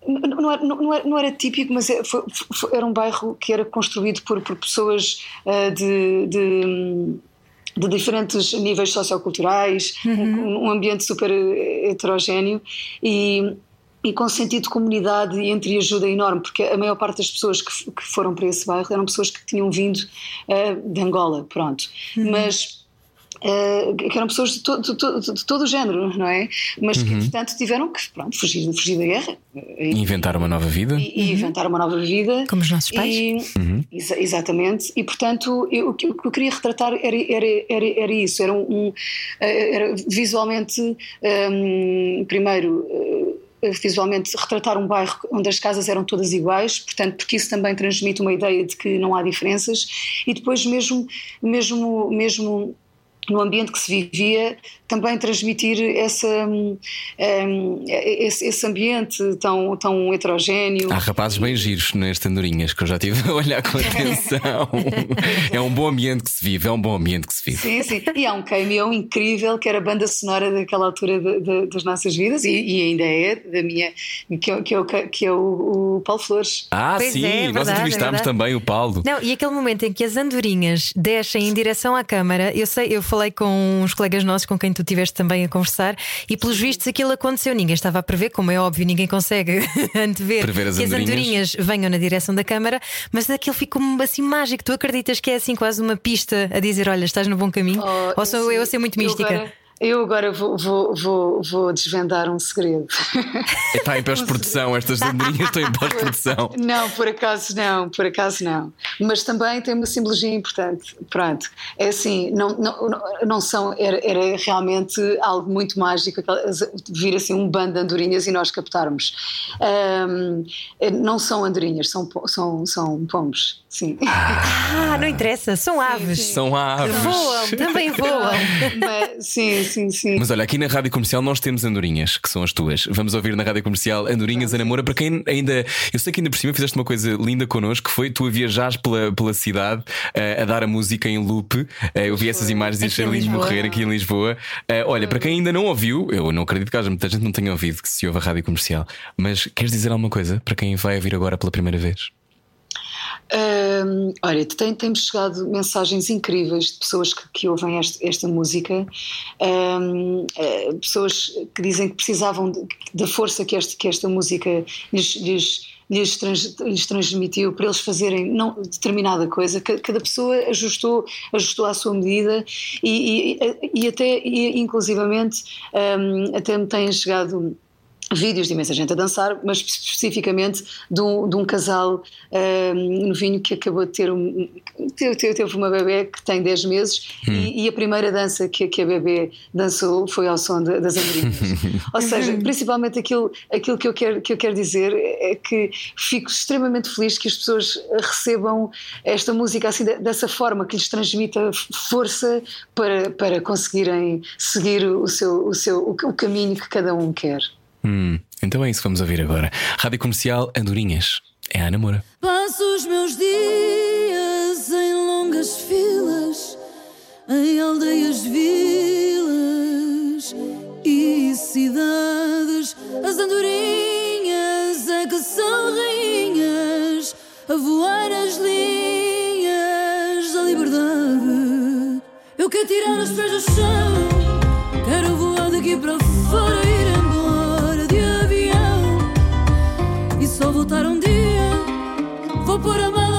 Não, era, não, era, não era típico, mas é- foi- foi- era um bairro que era construído por, por pessoas ah, de, de, de diferentes níveis socioculturais, um, um ambiente super eh, heterogéneo e, e com sentido de comunidade e entreajuda enorme, porque a maior parte das pessoas que, que foram para esse bairro eram pessoas que tinham vindo ah, de Angola, pronto. Mas. Ah, que eram pessoas de, to- de to- de todo o género, não é? Mas que, portanto, tiveram que pronto, fugir, fugir da guerra E inventar uma nova vida. e, e inventar uma nova vida. Como os nossos pais. E- exa- exatamente. E, portanto, eu- o que o que eu queria retratar era, era, era, era isso. Era, um, um, eh, era visualmente, hum, primeiro. eh, Visualmente retratar um bairro onde as casas eram todas iguais, portanto, porque isso também transmite uma ideia de que não há diferenças, e depois, mesmo, mesmo, mesmo no ambiente que se vivia, também transmitir essa, hum, hum, esse, esse ambiente tão, tão heterogéneo. Há rapazes bem giros neste Andorinhas que eu já estive a olhar com atenção. é um bom ambiente que se vive, é um bom ambiente que se vive. Sim, sim. E há um cameo incrível que era a banda sonora daquela altura de- de- das nossas vidas e, e ainda é da minha, que é, que é, o, que é o, o Paulo Flores. Ah, Pois sim, é, é nós verdade, entrevistámos é verdade. também o Paulo. Não, e aquele momento em que as andorinhas descem em direção à câmara, eu sei, eu falei com uns colegas nossos com quem tu estiveste também a conversar, e pelos vistos aquilo aconteceu. Ninguém estava a prever, como é óbvio, ninguém consegue antever Prever as que as andorinhas. venham na direção da câmara, mas aquilo ficou assim mágico. Tu acreditas que é assim quase uma pista a dizer: olha, estás no bom caminho? Oh, Ou sou eu a ser muito mística? Agora, eu agora vou, vou, vou, vou desvendar um segredo. Está em pós-produção, estas andorinhas estão em pós-produção. Não, por acaso não, por acaso não. Mas também tem uma simbologia importante. Pronto, é assim, não, não, não- são, era, era realmente algo muito mágico vir assim um bando de andorinhas e nós captarmos. Ahm, não são andorinhas, são, são, são pombos, sim. Ah, não interessa, são aves. São aves. Voam, também voam. Mas, sim, sim, sim. Mas olha, aqui na rádio comercial nós temos andorinhas, que são as tuas. Vamos ouvir na rádio comercial Andorinhas a Namora. Para quem ainda. Eu sei que ainda por cima fizeste uma coisa linda connosco, que foi tu a viajares pela, pela cidade eh, a dar a música em loop. Eh, eu vi essas imagens e achei lindo morrer aqui em Lisboa. Eh, olha, para quem ainda não ouviu, eu não acredito que haja muita gente não tenha ouvido que se ouve a rádio comercial. Mas queres dizer alguma coisa para quem vai ouvir agora pela primeira vez? Hum, olha, tem, temos chegado mensagens incríveis de pessoas que, que ouvem este- esta música, Hum, eh, pessoas que dizem que precisavam da força que, este, que esta música lhes, lhes, lhes, trans- lhes transmitiu para eles fazerem não, determinada coisa. Ca- Cada pessoa ajustou, ajustou à sua medida e, e, e até, e, inclusivamente, hum, até me têm chegado vídeos de imensa gente a dançar, mas especificamente de um, de um casal um, novinho que acabou de ter, um, teve, teve- teve uma bebê que tem 10 meses e, e a primeira dança que, que a bebê dançou foi ao som de- das andorinhas. Ou seja, principalmente aquilo, aquilo que, eu quero, que eu quero dizer é que fico extremamente feliz que as pessoas recebam esta música assim de- dessa forma, que lhes transmita força para, para conseguirem seguir o, seu, o, seu, o caminho que cada um quer. Hum, então é isso que vamos ouvir agora. Rádio comercial Andorinhas. É a Namora. Passo os meus dias em longas filas, em aldeias, vilas e cidades. As andorinhas é que são rainhas. a voar as linhas da liberdade. Eu quero tirar os pés do chão, quero voar daqui para fora, voltar um dia. Vou pôr a mala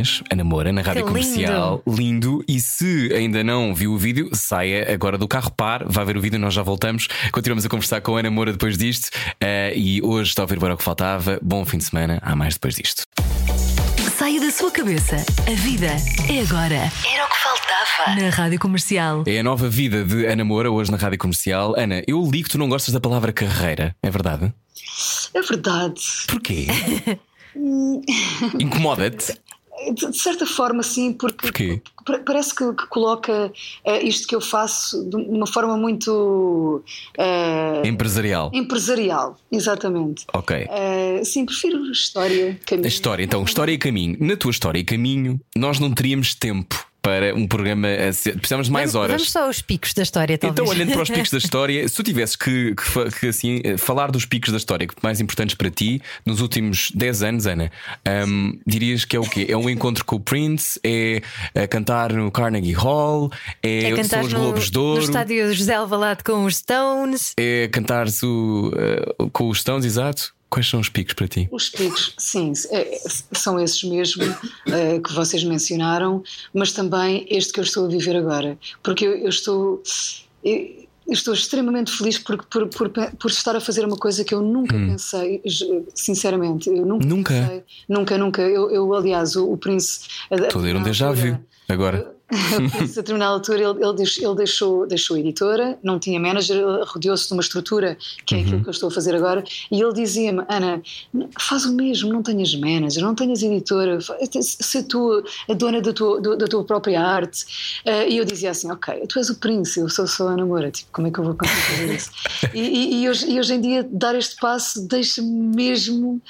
Andorinhas, a namora na rádio Que lindo. comercial. Lindo. E se ainda não viu o vídeo, saia agora do carro, par, vai ver o vídeo, nós já voltamos. Continuamos a conversar com a Ana Moura depois disto. Eh, e hoje está a ouvir o Era o que faltava. Bom fim de semana. Há mais depois disto. Saia da sua cabeça. A vida é agora. Era o que faltava. Na Rádio Comercial. É a nova vida de Ana Moura, hoje na rádio comercial. Ana, eu li que tu não gostas da palavra carreira, é verdade? É verdade. Porquê? Incomoda-te? De certa forma, sim, porque Porquê? pa- parece que, que coloca eh, isto que eu faço de uma forma muito eh, Empresarial. empresarial. Exatamente. Ok. Eh, sim, prefiro história. A Caminho. história, então, história e caminho. Na tua história e caminho, nós não teríamos tempo para um programa. Precisamos de mais horas. Vamos só aos picos da história, talvez. Então, olhando para os picos da história, se tu tivesses que, que que, assim, eh, falar dos picos da história mais importantes para ti nos últimos 10 anos, Ana, hum, dirias que é o quê? É um encontro com o Prince? É a cantar no Carnegie Hall? É, É cantar os no, Globos de no Ouro? estádio José Alvalade com os Stones. É cantar com os Stones, exato? Quais são os picos para ti? Os picos, sim, é- são esses mesmo eh, que vocês mencionaram, mas também este que eu estou a viver agora, porque eu, eu estou. eu- eu estou extremamente feliz por, por, por, por estar a fazer uma coisa que eu nunca pensei, j- sinceramente. Eu nunca. Hum. Nunca? pensei, nunca, nunca. Eu, eu, aliás, o, o a Estou a ler um déjà vu agora. Prince, a determinada altura, ele, ele, deix- ele deixou, deixou a editora, não tinha manager, rodeou-se de uma estrutura que é Uhum. aquilo que eu estou a fazer agora, e ele dizia-me: Ana, faz o mesmo, não tenhas manager, não tenhas editora, se tu a dona da tua, da tua própria arte. Eh, e eu dizia assim: Ok, tu és o Prince, eu sou só a namora, tipo, como é que eu vou conseguir fazer isso? e, e- e hoje, e hoje em dia, dar este passo deixa-me mesmo.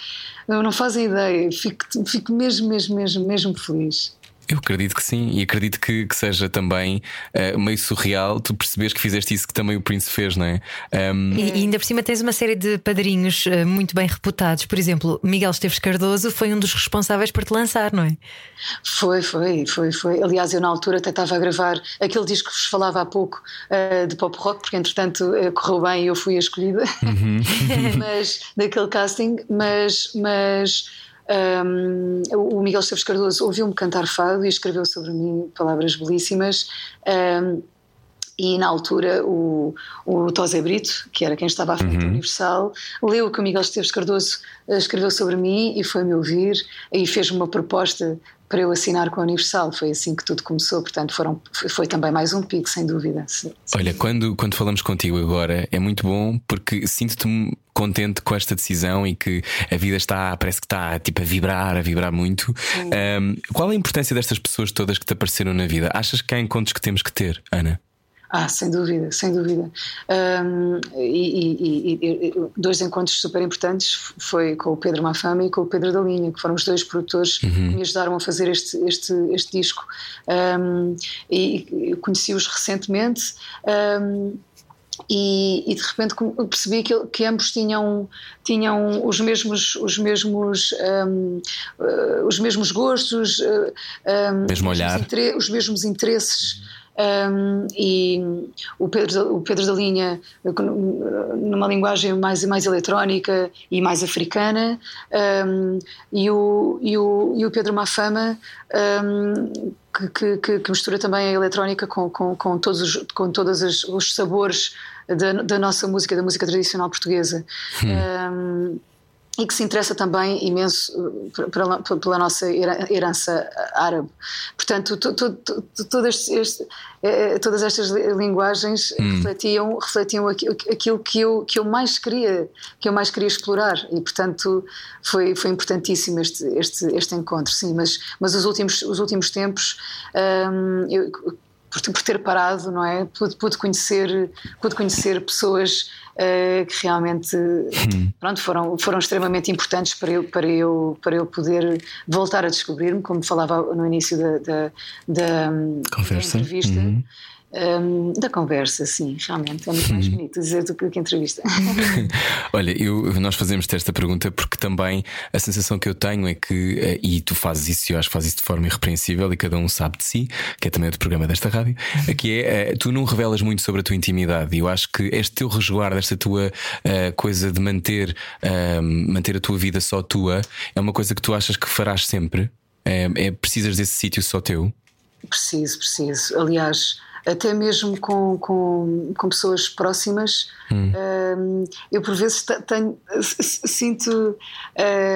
Não fazem ideia, fico, fico mesmo, mesmo, mesmo, mesmo feliz. Eu acredito que sim, e acredito que, que seja também uh, meio surreal tu percebes que fizeste isso que também o Prince fez, não é? Um... E, e, ainda por cima tens uma série de padrinhos uh, muito bem reputados. Por exemplo, Miguel Esteves Cardoso foi um dos responsáveis por te lançar, não é? Foi, foi, foi, foi. Aliás, eu na altura até estava a gravar aquele disco que vos falava há pouco uh, de pop rock, porque entretanto correu bem e eu fui a escolhida, uhum. mas daquele casting, mas. mas um, o Miguel Esteves Cardoso ouviu-me cantar fado e escreveu sobre mim palavras belíssimas. Um, e na altura o, o Tosé Brito, que era quem estava à frente uhum. Universal, leu o que o Miguel Esteves Cardoso eh, escreveu sobre mim e foi-me ouvir e fez-me uma proposta para eu assinar com a Universal. Foi assim que tudo começou, portanto foram, foi também mais um pico, sem dúvida. Sim. Olha, quando, quando falamos contigo agora é muito bom porque sinto-te contente com esta decisão e que a vida está, parece que está tipo a vibrar, a vibrar muito. Um, qual a importância destas pessoas todas que te apareceram na vida? Achas que há encontros que temos que ter, Ana? Ah, sem dúvida, sem dúvida. Um, e, e, e, dois encontros super importantes foi com o Pedro Mafama e com o Pedro da Linha, que foram os dois produtores uhum. que me ajudaram a fazer este, este, este disco. Um, e conheci-os recentemente. Um, e, e, de repente percebi que, que, ambos tinham tinham os mesmos os mesmos um, uh, os mesmos gostos uh, um, mesmo olhar os, mesmos, os mesmos interesses um, e o Pedro, o Pedro da Linha numa linguagem mais, mais eletrónica e mais africana um, e, o, e, o, e o Pedro Mafama um, que, que, que, mistura também a eletrónica com, com, com todos, os, com todos os sabores da, da nossa música, da música tradicional portuguesa. Hum e que se interessa também imenso uh, pela, pela nossa herança árabe. Portanto, todo este, este, eh, todas estas linguagens hum. refletiam, refletiam aquilo que eu, que eu mais queria que eu mais queria explorar e, portanto, foi, foi importantíssimo este, este, este encontro, sim. Mas, mas os, últimos, os últimos tempos, hum, eu, por, por, ter parado, não é? Pude, pude, conhecer, pude conhecer pessoas uh, que realmente hum. pronto, foram, foram extremamente importantes para eu, para, eu, para eu poder voltar a descobrir-me, como falava no início da, da, da, da entrevista. Uhum um, da conversa, sim, realmente é muito mais uhum. bonito dizer do que entrevista. Olha, eu, nós fazemos esta pergunta porque também a sensação que eu tenho é que, eh, e tu fazes isso, eu acho que fazes isso de forma irrepreensível e cada um sabe de si, que é também outro programa desta rádio, uhum. que é eh, tu não revelas muito sobre a tua intimidade e eu acho que este teu resguardo, esta tua uh, coisa de manter, uh, manter a tua vida só tua, é uma coisa que tu achas que farás sempre? É, é precisas desse sítio só teu? Preciso, preciso. Aliás até mesmo com, com, com pessoas próximas. Hum. Um, eu por vezes tenho, sinto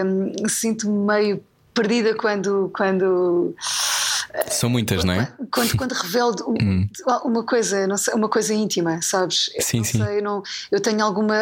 um, sinto meio perdida quando quando são muitas, não é? Quando, quando revelo hum. uma coisa, não sei, uma coisa íntima, sabes? Sim, não sim. Sei, não, eu tenho alguma,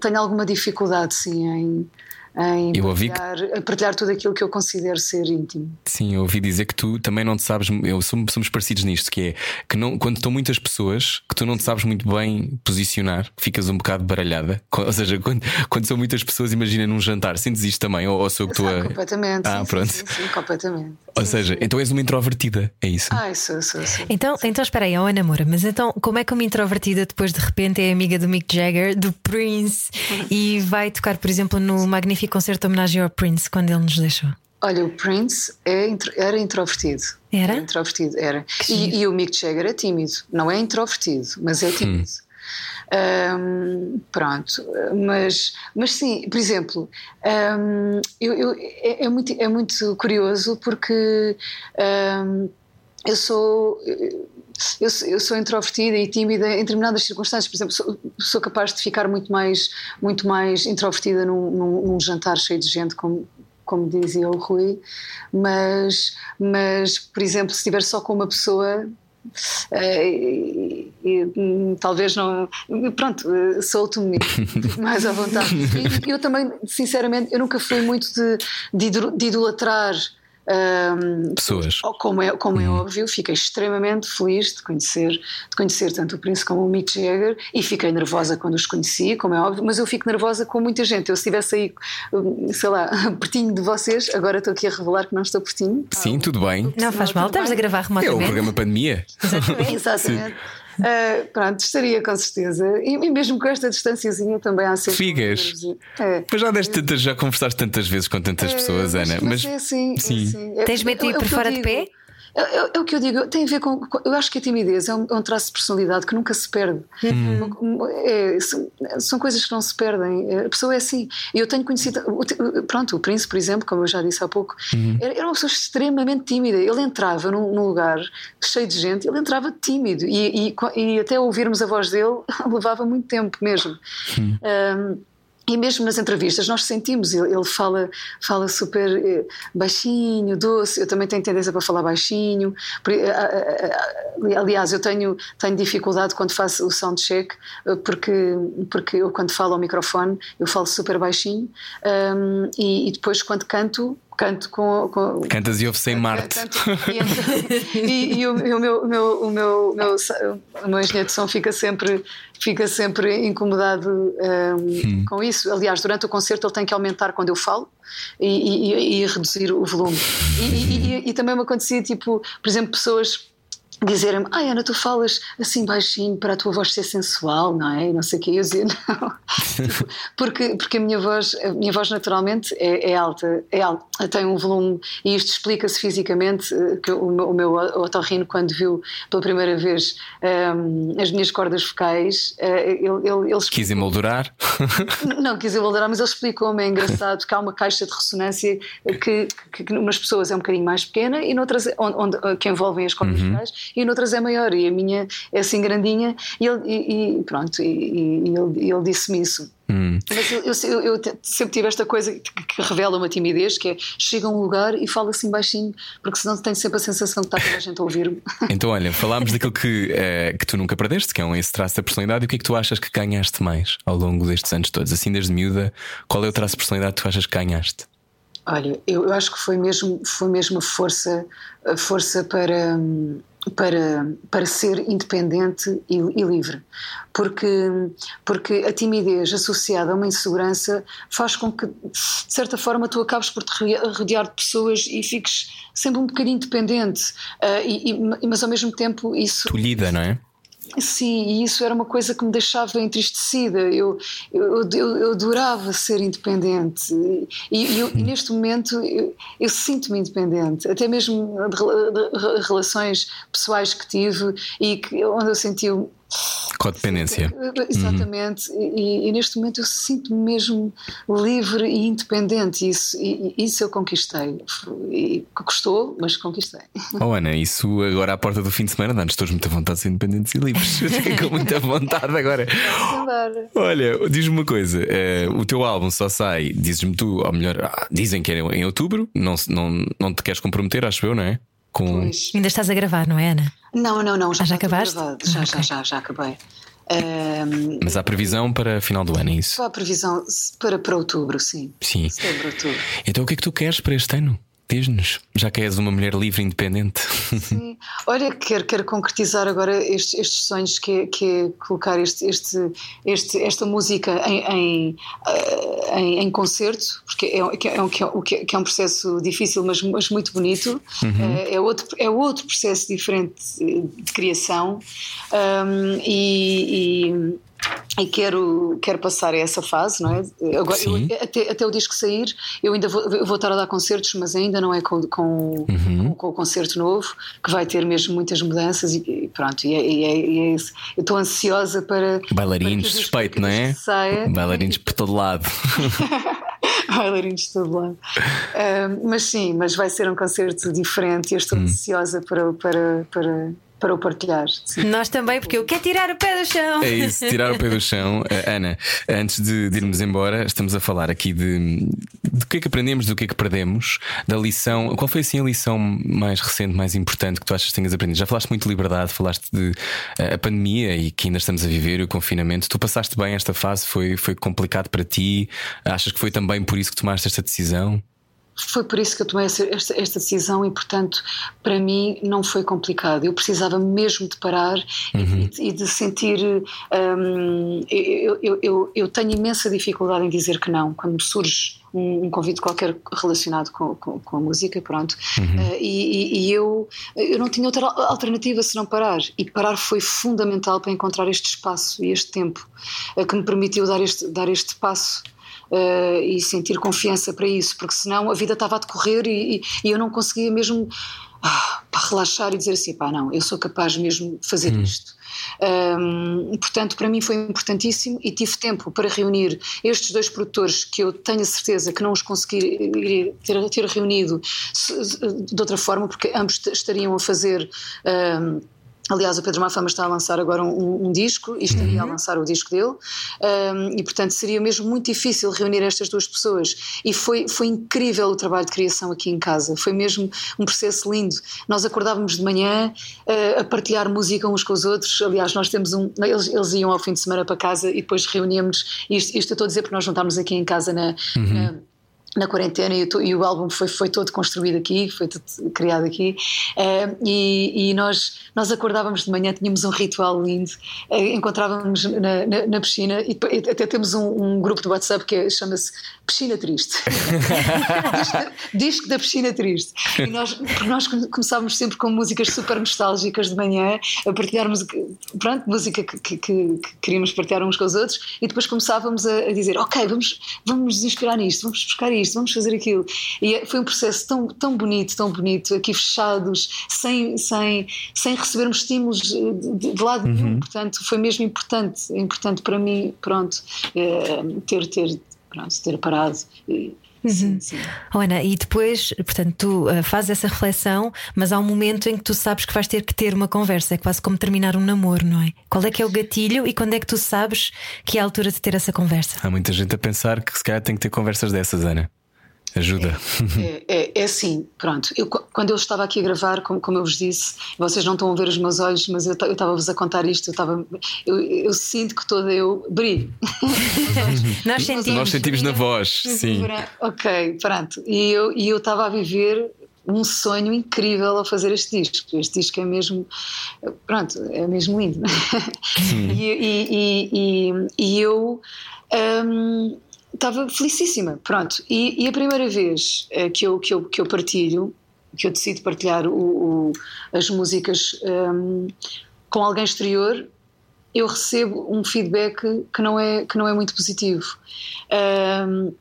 tenho alguma dificuldade, sim, em, em eu ouvi partilhar, que... partilhar tudo aquilo que eu considero ser íntimo. Sim, eu ouvi dizer que tu também não te sabes, eu somos, somos parecidos nisto, que é que não, quando estão muitas pessoas que tu não te sabes muito bem posicionar, ficas um bocado baralhada. Ou seja, quando, quando são muitas pessoas, imagina num jantar, sentes isto também? Ou, ou sou que tu a... Completamente. Ah, sim, pronto. Sim, sim, completamente. Ou seja, então és uma introvertida, é isso? Ah, sou, sou, sou. Então, então espera aí, oh, Ana Moura, mas então como é que uma introvertida depois de repente é amiga do Mick Jagger, do Prince e vai tocar, por exemplo, no magnífico concerto de homenagem ao Prince quando ele nos deixou? Olha, o Prince é, era introvertido. Era? era introvertido, era. E, e, o Mick Jagger é tímido. Não é introvertido, mas é tímido. Hum. Um, pronto, mas, mas sim, por exemplo, um, eu, eu, é, é, muito, é muito curioso porque um, eu sou. Eu, eu, sou introvertida e tímida em determinadas circunstâncias. Por exemplo, sou, sou capaz de ficar muito mais, muito mais introvertida num, num, num jantar cheio de gente, como, como dizia o Rui, mas, mas, por exemplo, se estiver só com uma pessoa, Uh, e, e, talvez não. Pronto, uh, solto-me mais à vontade. E eu também, sinceramente, eu nunca fui muito de, de, de idolatrar Um, Pessoas. Como é, como é óbvio, fiquei extremamente feliz de conhecer, de conhecer tanto o Prince como o Mick Jagger e fiquei nervosa quando os conheci, como é óbvio, mas eu fico nervosa com muita gente. Eu se estivesse aí, sei lá, pertinho de vocês, agora estou aqui a revelar que não estou pertinho. Sim, tudo bem. Não faz mal, estamos a gravar É o remotamente. programa Pandemia. Exatamente. Uh, pronto, estaria com certeza. E, e mesmo com esta distanciazinha também há sempre. Figas. É. Mas já deste tantas, já conversaste tantas vezes com tantas pessoas, É, mas, Ana. mas é assim, é sim. assim. É- Tens medo de é- por fora de digo. pé? É, é- é o que eu digo, tem a ver com. eu acho que a timidez é um, é um traço de personalidade que nunca se perde. É, são, coisas que não se perdem. É, A pessoa é assim. E eu tenho conhecido. Pronto, o Príncipe, por exemplo, como eu já disse há pouco, era, era uma pessoa extremamente tímida. Ele entrava num, num lugar cheio de gente, ele entrava tímido. E, e, e até ouvirmos a voz dele levava muito tempo mesmo. Um, e mesmo nas entrevistas nós sentimos, ele, fala, fala super eh, baixinho, doce, eu também tenho tendência para falar baixinho. Eh, eh, Aliás, eu tenho, tenho dificuldade quando faço o soundcheck, porque, porque eu quando falo ao microfone eu falo super baixinho um, e, e depois quando canto, canto com. com Cantas e ouve sem Marte. E, e- o, e o meu, o meu, o meu, o meu, o meu engenheiro de som fica sempre, fica sempre incomodado um, com isso. Aliás, durante o concerto ele tem que aumentar quando eu falo e, e- reduzir o volume. E também me acontecia, tipo, por exemplo, pessoas dizerem-me, ai Ana, tu falas assim baixinho para a tua voz ser sensual, não é? Não sei o que. Eu dizia, não. Tipo, porque, porque a minha voz, a minha voz naturalmente é, é alta, é alta, tem um volume, e isto explica-se fisicamente, eh, que o meu, o meu otorrino, quando viu pela primeira vez ehm, as minhas cordas vocais, eh, ele, ele, ele Quis emoldurar. Não quis emoldurar, mas ele explicou-me, é engraçado, que há uma caixa de ressonância que, que, que numas pessoas é um bocadinho mais pequena e noutras, onde, onde- que envolvem as cordas vocais e noutras é maior e a minha é assim grandinha e, ele, e, e pronto, e, e- ele, ele disse-me isso. Hum. Mas eu, eu- eu- sempre tive esta coisa que, que revela uma timidez, que é chega a um lugar e fala assim baixinho, porque senão tenho sempre a sensação que está toda a gente a ouvir-me. Então, olha, falámos daquilo que, eh, que tu nunca perdeste, que é um esse traço da personalidade. E o que é que tu achas que ganhaste mais ao longo destes anos todos? Assim, desde miúda, qual é o traço de personalidade que tu achas que ganhaste? Olha, eu, eu acho que foi mesmo, foi mesmo a força, a força para, para, para ser independente e, e livre. Porque, porque a timidez associada a uma insegurança faz com que, de certa forma, tu acabes por te ro- rodear de pessoas e fiques sempre um bocadinho dependente. Ah, e- e- mas ao mesmo tempo isso. Tolhida, não é? Sim, e isso era uma coisa que me deixava entristecida. Eu, eu, eu, eu adorava ser independente. E, eu- e neste momento eu, eu sinto-me independente, até mesmo de, rela- de relações pessoais que tive e que, onde eu senti. Codependência. Exatamente, e, e neste momento eu sinto-me mesmo livre e independente. Isso, e, isso eu conquistei. E custou, mas conquistei. Oh, Ana, isso agora à porta do fim de semana dá-nos todos muita vontade de ser independentes e livres. Eu tenho com muita vontade agora. Olha, diz-me uma coisa: eh, o teu álbum só sai, dizes-me tu, ou melhor, ah, dizem que é em outubro, não, não, não te queres comprometer, acho eu, não é? Com... Pois. Ainda estás a gravar, não é, Ana? Não, não, não. Já, Ah, já acabaste? gravado. Já, Ah, já, já, já acabei. Ahm, Mas há previsão para final do ano, é isso? a previsão para, para outubro, sim. Sim. Setembro, outubro. Então o que é que tu queres para este ano? Diz-nos, já que és uma mulher livre e independente. Sim. Olha, quero, quero concretizar agora estes, estes sonhos que é, que é colocar este, este, este, esta música em, em, eh, em, em concerto, porque é, é, um- que é, um- é- que é um processo difícil, mas, mas muito bonito. Eh, É, outro, é outro processo diferente de, criação. Ahm, e- e e quero, quero passar a essa fase, não é? Agora, eu- até, até o disco sair, eu ainda vou, eu vou estar a dar concertos, mas ainda não é com, com, com, com o concerto novo, que vai ter mesmo muitas mudanças e, e pronto, e é, e é- e é isso. Eu estou ansiosa para. Bailarinos, que o disco- suspeito, não é? Saia. Bailarinos por todo lado. Bailarinos de todo lado. Ah, mas sim, mas vai ser um concerto diferente e eu Hum. estou ansiosa para, para, para, para o partilhar. Sim. Nós também, porque eu quero tirar o pé do chão. É isso, tirar o pé do chão. Uh, Ana, antes de, de irmos embora, estamos a falar aqui de do que é que aprendemos, do que é que perdemos, da lição. Qual foi assim a lição mais recente, mais importante que tu achas que tenhas aprendido? Já falaste muito de liberdade, falaste de uh, a pandemia e que ainda estamos a viver, e o confinamento. Tu passaste bem esta fase? Foi, foi complicado para ti? Achas que foi também por isso que tomaste esta decisão? Foi por isso que eu tomei esta, esta, decisão e, portanto, para mim não foi complicado. Eu precisava mesmo de parar uhum. e, e, de sentir. Um, eu, eu, eu, eu, tenho imensa dificuldade em dizer que não. Quando me surge um, um convite qualquer relacionado com, com, com a música, pronto. Uhum. Uh, e, e, eu, eu não tinha outra alternativa senão parar. E parar foi fundamental para encontrar este espaço e este tempo uh, que me permitiu dar este, dar este passo uh, e sentir confiança para isso, porque senão a vida estava a decorrer e, e, e eu não conseguia mesmo ah, para relaxar e dizer assim: pá, não, eu sou capaz mesmo de fazer hum. isto. Um, portanto, para mim foi importantíssimo e tive tempo para reunir estes dois produtores que eu tenho a certeza que não os consegui ter, ter reunido de outra forma, porque ambos estariam a fazer. Um, Aliás, o Pedro Mafama está a lançar agora um, um disco e estaria uhum. a lançar o disco dele, um, e portanto seria mesmo muito difícil reunir estas duas pessoas. E foi, foi incrível o trabalho de criação aqui em casa, foi mesmo um processo lindo. Nós acordávamos de manhã uh, a partilhar música uns com os outros. Aliás, nós temos um. Eles, eles iam ao fim de semana para casa e depois reuníamos. Isto, isto eu estou a dizer porque nós juntámos aqui em casa na, uhum. na na quarentena e o, e o, álbum foi, foi todo construído aqui, foi todo criado aqui. Uh, e, e, nós, nós acordávamos de manhã, tínhamos um ritual lindo, uh, encontrávamos na, na, na, piscina e até temos um, um grupo de WhatsApp que chama-se Piscina Triste. Disco, da Piscina Triste. E nós, nós começávamos sempre com músicas super nostálgicas de manhã a partilhar música, pronto, música que, que, que, que queríamos partilhar uns com os outros e depois começávamos a, a dizer ok, vamos, vamos nos inspirar nisto, vamos buscar isto isto, vamos fazer aquilo. E é, foi um processo tão, tão bonito, tão bonito, aqui fechados, sem, sem, sem recebermos estímulos de, de lado uhum. nenhum. Portanto, foi mesmo importante, importante para mim, pronto, é, ter, ter, pronto, ter parado. E, Uhum. Sim, sim. Oh, Ana, e depois, portanto, tu uh, fazes essa reflexão, mas há um momento em que tu sabes que vais ter que ter uma conversa, é quase como terminar um namoro, não é? Qual é que é o gatilho e quando é que tu sabes que é a altura de ter essa conversa? Há muita gente a pensar que se calhar tem que ter conversas dessas, Ana. Ajuda. É, é, é, assim, pronto. Eu, quando eu estava aqui a gravar, como, como, eu vos disse, vocês não estão a ver os meus olhos, mas eu estava-vos a contar isto, eu, estava, eu, eu, sinto que toda eu brilho. Nós sentimos. Nós sentimos na voz, sim. Ok, pronto. E eu e estava a viver um sonho incrível a fazer este disco. Este disco é mesmo, pronto, é mesmo lindo. e, e, e, e, eu. Um, estava felicíssima, pronto. E, e, a primeira vez uh, que, eu, que, eu, que eu partilho, que eu decido partilhar o, o, as músicas um, com alguém exterior, eu recebo um feedback que não é, que não é muito positivo. Um,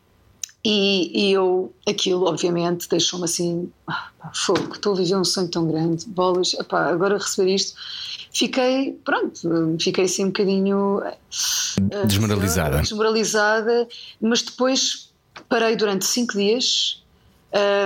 e, e, eu, aquilo, obviamente, deixou-me assim, ah, fogo, estou a viver um sonho tão grande, bolas, epá, agora receber isto fiquei, pronto, fiquei assim um bocadinho eh, desmoralizada. desmoralizada, mas depois parei durante cinco dias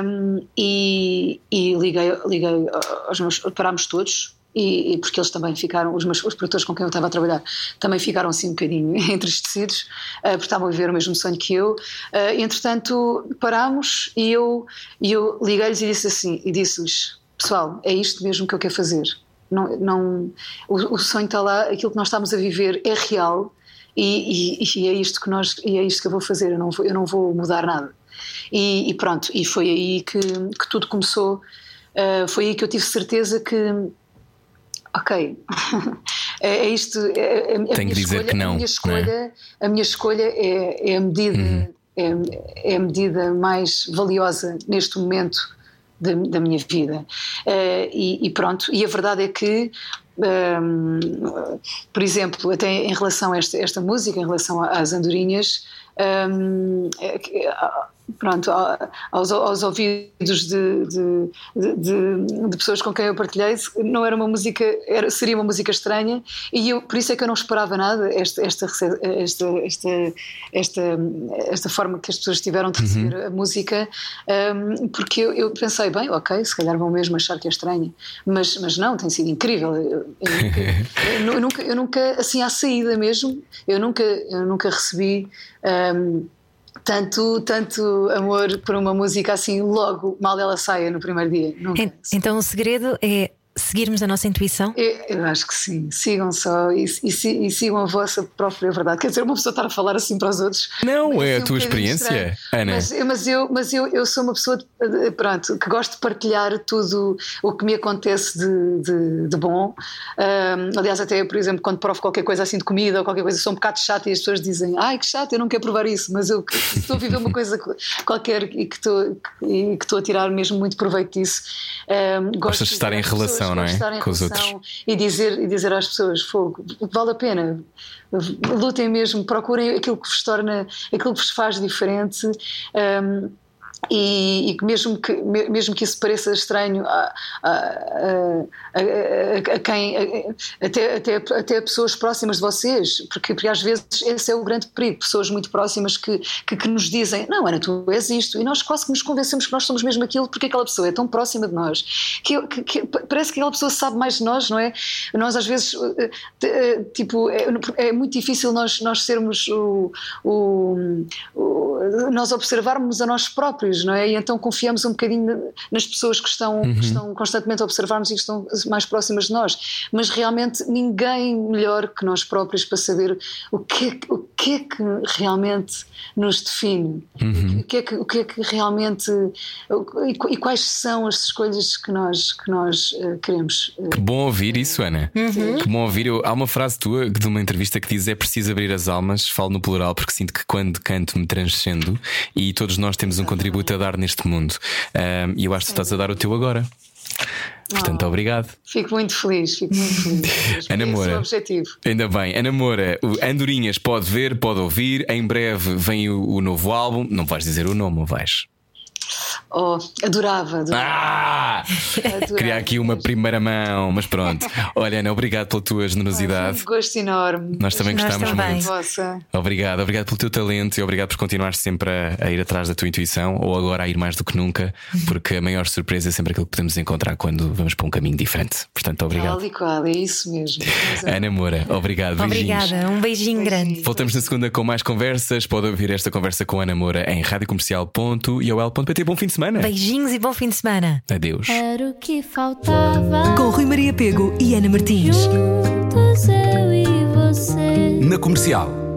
um, e, e, liguei, liguei aos meus, parámos todos. E, e, porque eles também ficaram, os meus os produtores com quem eu estava a trabalhar também ficaram assim um bocadinho entristecidos, uh, porque estavam a viver o mesmo sonho que eu. Uh, entretanto, parámos e eu, e eu liguei-lhes e disse assim: e disse-lhes, pessoal, é isto mesmo que eu quero fazer não, não, o, o sonho está lá, aquilo que nós estamos a viver é real e, e, e, é isto que nós e é isto que eu vou fazer. Eu não vou, eu não vou mudar nada. E, e pronto, e foi aí que, que tudo começou. Uh, foi aí que eu tive certeza que ok, é, é, isto. É, é, é Tenho que dizer escolha, que não. A minha escolha, é? a minha escolha é, é a medida. Uhum. É, é a medida mais valiosa neste momento da, da minha vida. Uh, e, e, pronto, e a verdade é que, um, ehm, por exemplo, até em relação a esta, esta música, em relação às andorinhas, um, ehm, pronto, aos, aos ouvidos de, de, de, de, pessoas com quem eu partilhei, não era uma música, era, seria uma música estranha e eu, por isso é que eu não esperava nada esta, esta, esta, esta, esta, forma que as pessoas tiveram de receber uhum. a música, um, porque eu, eu, pensei, bem, ok, se calhar vão mesmo achar que é estranha, mas, mas não, tem sido incrível. Eu, eu, eu nunca, eu nunca, assim à saída mesmo, eu nunca, eu nunca recebi. Um, tanto, tanto amor por uma música assim logo, mal ela saia no primeiro dia. Nunca. Então o segredo é seguirmos a nossa intuição? Eu, eu acho que sim. Sigam só e, e, e, sigam a vossa própria verdade. Quer dizer, uma pessoa estar a falar assim para os outros. Não, é, é a tua um experiência, Ana. Mas, mas, eu, mas eu, eu sou uma pessoa de, pronto, que gosto de partilhar tudo o que me acontece de, de, de bom. Um, aliás, até, por exemplo, quando provo qualquer coisa assim de comida ou qualquer coisa, sou um bocado chata e as pessoas dizem: Ai, que chato, eu não quero provar isso, mas eu estou a viver uma coisa qualquer e que estou, e que estou a tirar mesmo muito proveito disso. Um, Gostas de estar em relação, não é? Com os outros. E dizer, e dizer às pessoas: fogo, vale a pena, lutem mesmo, procurem aquilo que vos torna, aquilo que vos faz diferente. Um, e, e, mesmo, que, mesmo que isso pareça estranho a, a, a, a quem, até, até, até pessoas próximas de vocês, porque, porque às vezes esse é o grande perigo, pessoas muito próximas que, que, que, nos dizem, não Ana, tu és isto, e nós quase que nos convencemos que nós somos mesmo aquilo, porque aquela pessoa é tão próxima de nós, que, que parece que aquela pessoa sabe mais de nós, não é? Nós às vezes, eh, eh, tipo, é, é muito difícil nós, nós sermos o, o, o, nós observarmos a nós próprios, não é? E então confiamos um bocadinho nas pessoas que estão, uhum. que estão constantemente a observar-nos e que estão mais próximas de nós. Mas realmente ninguém melhor que nós próprios para saber o que é, o que, é que realmente nos define, uhum. o, que é que, o que é que realmente e, quais são as escolhas que nós, que nós uh, queremos. Uh, que bom ouvir isso, Ana. Uhum. Que bom ouvir. Eu, há uma frase tua de uma entrevista que diz: é preciso abrir as almas, falo no plural, porque sinto que quando canto me transcendo e todos nós temos um contributo a dar neste mundo. Um, e eu acho que estás a dar o teu agora. Portanto, oh, obrigado. Fico muito feliz, fico muito feliz. Ana Moura, é o objetivo. Ainda bem, Ana Moura, Andorinhas pode ver, pode ouvir. Em breve vem o, o novo álbum. Não vais dizer o nome, vais? Oh, adorava, adorava. Ah! adorava. Queria aqui uma primeira mão, mas pronto. Olha, Ana, obrigado pela tua generosidade. um gosto enorme. Nós também Nós gostamos também. muito. Vossa. Obrigado, obrigado pelo teu talento e obrigado por continuar sempre a, a, ir atrás da tua intuição, ou agora a ir mais do que nunca, porque a maior surpresa é sempre aquilo que podemos encontrar quando vamos para um caminho diferente. Portanto, obrigado. Qual e qual, é isso mesmo. Ana Moura, obrigado. Beijinhos. Obrigada, um beijinho grande. Voltamos na segunda com mais conversas. Pode ouvir esta conversa com Ana Moura em radiocomercial.iol.pt. Bom fim de semana. Beijinhos e bom fim de semana. Adeus. Era o que faltava. Com Rui Maria Pego e Ana Martins. Juntos eu e você. Na comercial.